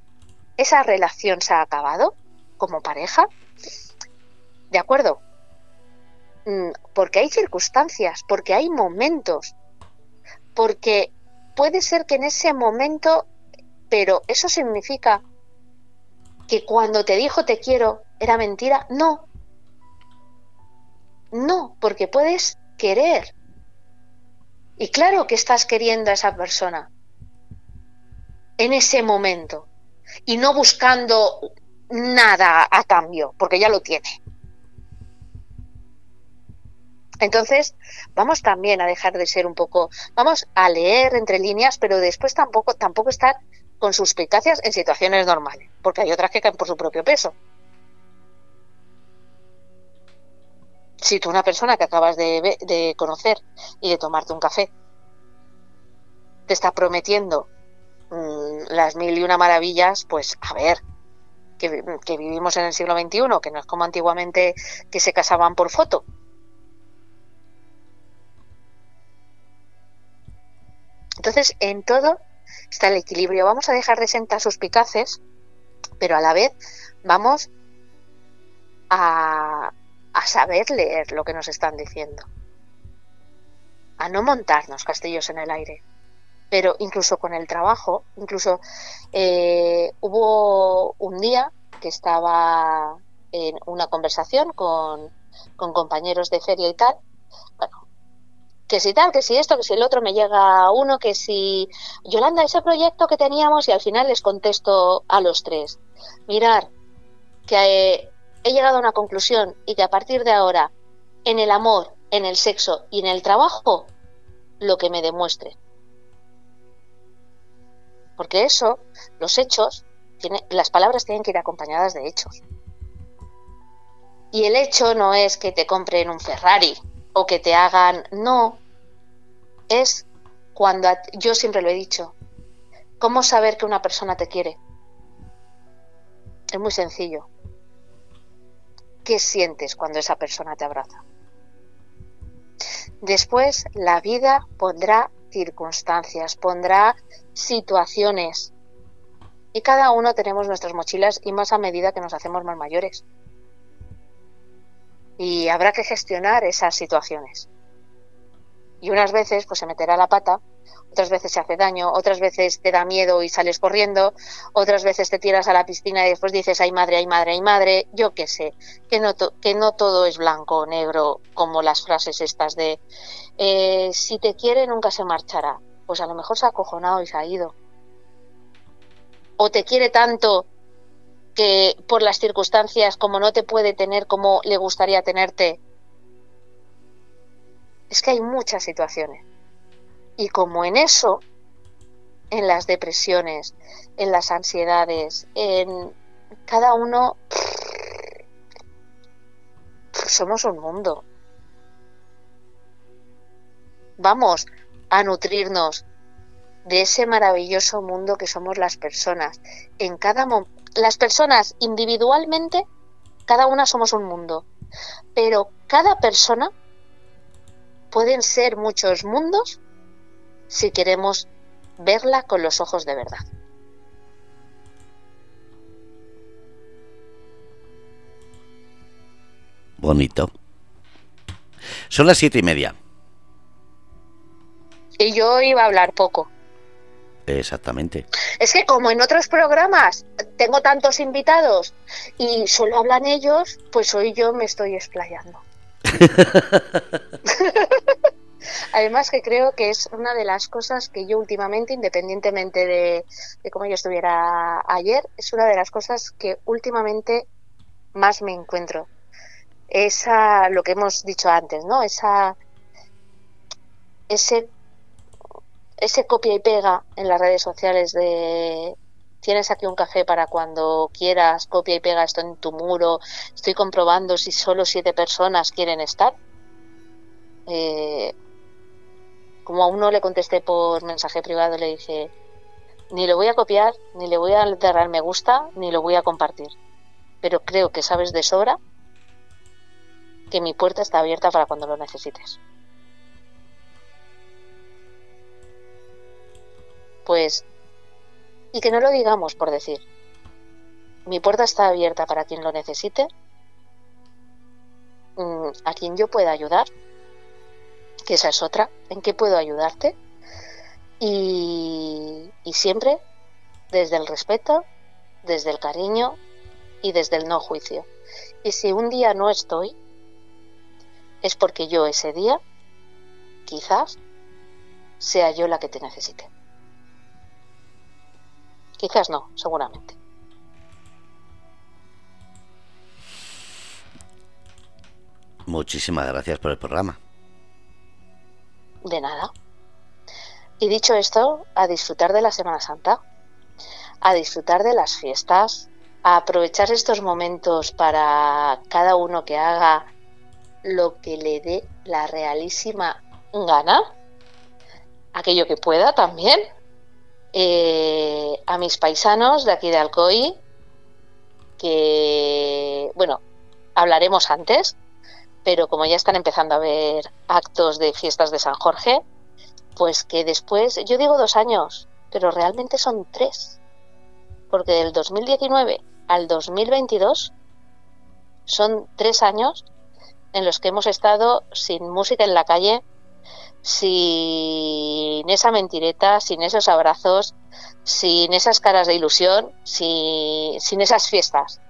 Speaker 2: esa relación se ha acabado, como pareja, de acuerdo, mm, porque hay circunstancias, porque hay momentos, porque puede ser que en ese momento, pero eso significa que cuando te dijo te quiero era mentira, no. No, porque puedes querer. Y claro que estás queriendo a esa persona en ese momento y no buscando nada a cambio, porque ya lo tiene. Entonces, vamos también a dejar de ser un poco, vamos a leer entre líneas, pero después tampoco, tampoco estar con suspicacias en situaciones normales, porque hay otras que caen por su propio peso. Si tú una persona que acabas de, conocer y de tomarte un café te está prometiendo mm, las mil y una maravillas, pues a ver, que, que, vivimos en el siglo XXI, que no es como antiguamente que se casaban por foto. Entonces, en todo está el equilibrio. Vamos a dejar de sentar suspicaces, pero a la vez vamos a, a saber leer lo que nos están diciendo. A no montarnos castillos en el aire. Pero incluso con el trabajo, incluso eh, hubo un día que estaba en una conversación con, con compañeros de feria y tal. Bueno, que si tal, que si esto, que si el otro, me llega uno, que si Yolanda, ese proyecto que teníamos y al final les contesto a los tres. Mirar, que he llegado a una conclusión y que a partir de ahora, en el amor, en el sexo y en el trabajo, lo que me demuestre. Porque eso, los hechos, las palabras tienen que ir acompañadas de hechos. Y el hecho no es que te compren un Ferrari, o que te hagan, no, es cuando yo siempre lo he dicho, ¿cómo saber que una persona te quiere? Es muy sencillo. ¿Qué sientes cuando esa persona te abraza? Después la vida pondrá circunstancias, pondrá situaciones. Y cada uno tenemos nuestras mochilas y más a medida que nos hacemos más mayores y habrá que gestionar esas situaciones. Y unas veces pues se meterá la pata, otras veces se hace daño, otras veces te da miedo y sales corriendo, otras veces te tiras a la piscina y después dices ay madre, ay madre, ay madre, yo qué sé, que no, que no todo es blanco o negro como las frases estas de eh, si te quiere nunca se marchará, pues a lo mejor se ha acojonado y se ha ido. O te quiere tanto que por las circunstancias, como no te puede tener como le gustaría tenerte, es que hay muchas situaciones. Y como en eso, en las depresiones, en las ansiedades, en cada uno, somos un mundo. Vamos a nutrirnos de ese maravilloso mundo que somos las personas. En cada las personas individualmente, cada una somos un mundo, pero cada persona pueden ser muchos mundos si queremos verla con los ojos de verdad.
Speaker 1: Bonito. Son las siete y media.
Speaker 2: Y yo iba a hablar poco.
Speaker 1: Exactamente.
Speaker 2: Es que como en otros programas tengo tantos invitados y solo hablan ellos, pues hoy yo me estoy explayando. Además que creo que es una de las cosas que yo últimamente, independientemente de, de, cómo yo estuviera ayer, es una de las cosas que últimamente más me encuentro. Esa, lo que hemos dicho antes, ¿no? Esa, ese ese copia y pega en las redes sociales de tienes aquí un café para cuando quieras, copia y pega esto en tu muro, estoy comprobando si solo siete personas quieren estar. Eh, como a uno le contesté por mensaje privado, le dije, ni lo voy a copiar, ni le voy a alterar me gusta, ni lo voy a compartir. Pero creo que sabes de sobra que mi puerta está abierta para cuando lo necesites. pues, y que no lo digamos por decir, mi puerta está abierta para quien lo necesite, mm, a quien yo pueda ayudar, que esa es otra, en qué puedo ayudarte, y, y siempre desde el respeto, desde el cariño y desde el no juicio. Y si un día no estoy, es porque yo ese día, quizás, sea yo la que te necesite. Quizás no, seguramente.
Speaker 1: Muchísimas gracias por el programa.
Speaker 2: De nada. Y dicho esto, a disfrutar de la Semana Santa, a disfrutar de las fiestas, a aprovechar estos momentos para cada uno que haga lo que le dé la realísima gana, aquello que pueda también, eh, a mis paisanos de aquí de Alcoy, que, bueno, hablaremos antes, pero como ya están empezando a haber actos de fiestas de San Jorge, pues que después, yo digo dos años, pero realmente son tres, porque del 2019 al 2022 son tres años en los que hemos estado sin música en la calle, sin esa mentireta, sin esos abrazos, sin esas caras de ilusión, sin, esas fiestas.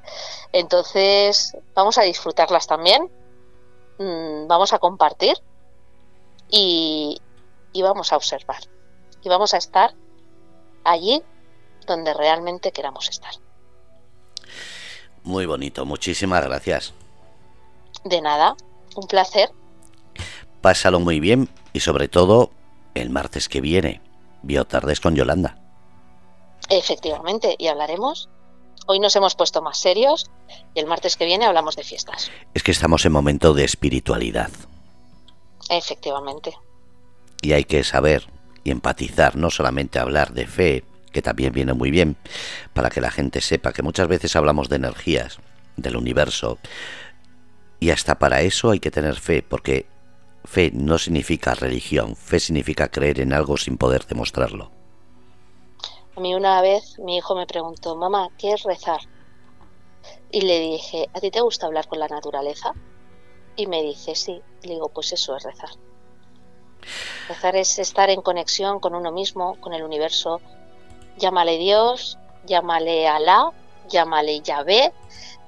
Speaker 2: Entonces, vamos a disfrutarlas también, mm, vamos a compartir y, y vamos a observar. Y vamos a estar allí donde realmente queramos estar.
Speaker 1: Muy bonito, muchísimas gracias.
Speaker 2: De nada, un placer.
Speaker 1: Pásalo muy bien y sobre todo el martes que viene, Biotardes con Yolanda.
Speaker 2: Efectivamente, y hablaremos. Hoy nos hemos puesto más serios y el martes que viene hablamos de fiestas.
Speaker 1: Es que estamos en momento de espiritualidad.
Speaker 2: Efectivamente.
Speaker 1: Y hay que saber y empatizar, no solamente hablar de fe, que también viene muy bien, para que la gente sepa que muchas veces hablamos de energías, del universo, y hasta para eso hay que tener fe, porque Fe no significa religión, fe significa creer en algo sin poder demostrarlo.
Speaker 2: A mí una vez mi hijo me preguntó, mamá, ¿qué es rezar? Y le dije, ¿a ti te gusta hablar con la naturaleza? Y me dice, sí. Le digo, pues eso es rezar. Rezar es estar en conexión con uno mismo, con el universo. Llámale Dios, llámale Alá, llámale Yahvé,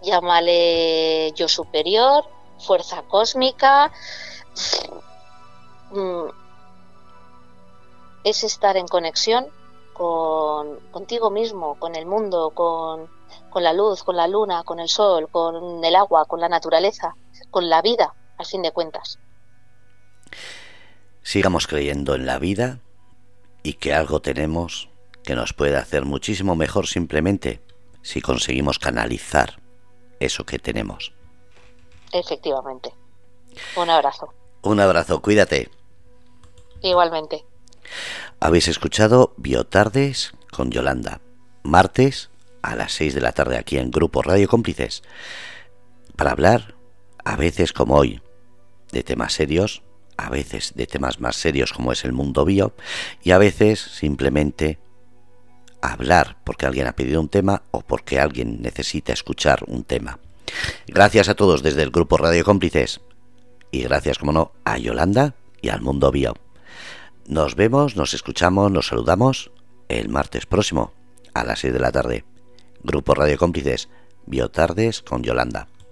Speaker 2: llámale yo superior, fuerza cósmica, Mm, es estar en conexión con, contigo mismo, con el mundo, con, con la luz, con la luna, con el sol, con el agua, con la naturaleza, con la vida, al fin de cuentas.
Speaker 1: Sigamos creyendo en la vida y que algo tenemos que nos puede hacer muchísimo mejor simplemente si conseguimos canalizar eso que tenemos.
Speaker 2: Efectivamente. Un abrazo.
Speaker 1: Un abrazo, cuídate.
Speaker 2: Igualmente.
Speaker 1: Habéis escuchado Biotardes con Yolanda. Martes a las 6 de la tarde aquí en Grupo Radio Cómplices. Para hablar, a veces como hoy, de temas serios, a veces de temas más serios como es el mundo bio, y a veces simplemente hablar porque alguien ha pedido un tema o porque alguien necesita escuchar un tema. Gracias a todos desde el Grupo Radio Cómplices y gracias, como no, a Yolanda y al Mundo Bio. Nos vemos, nos escuchamos, nos saludamos el martes próximo a las 6 de la tarde. Grupo Radio Cómplices, Biotardes con Yolanda.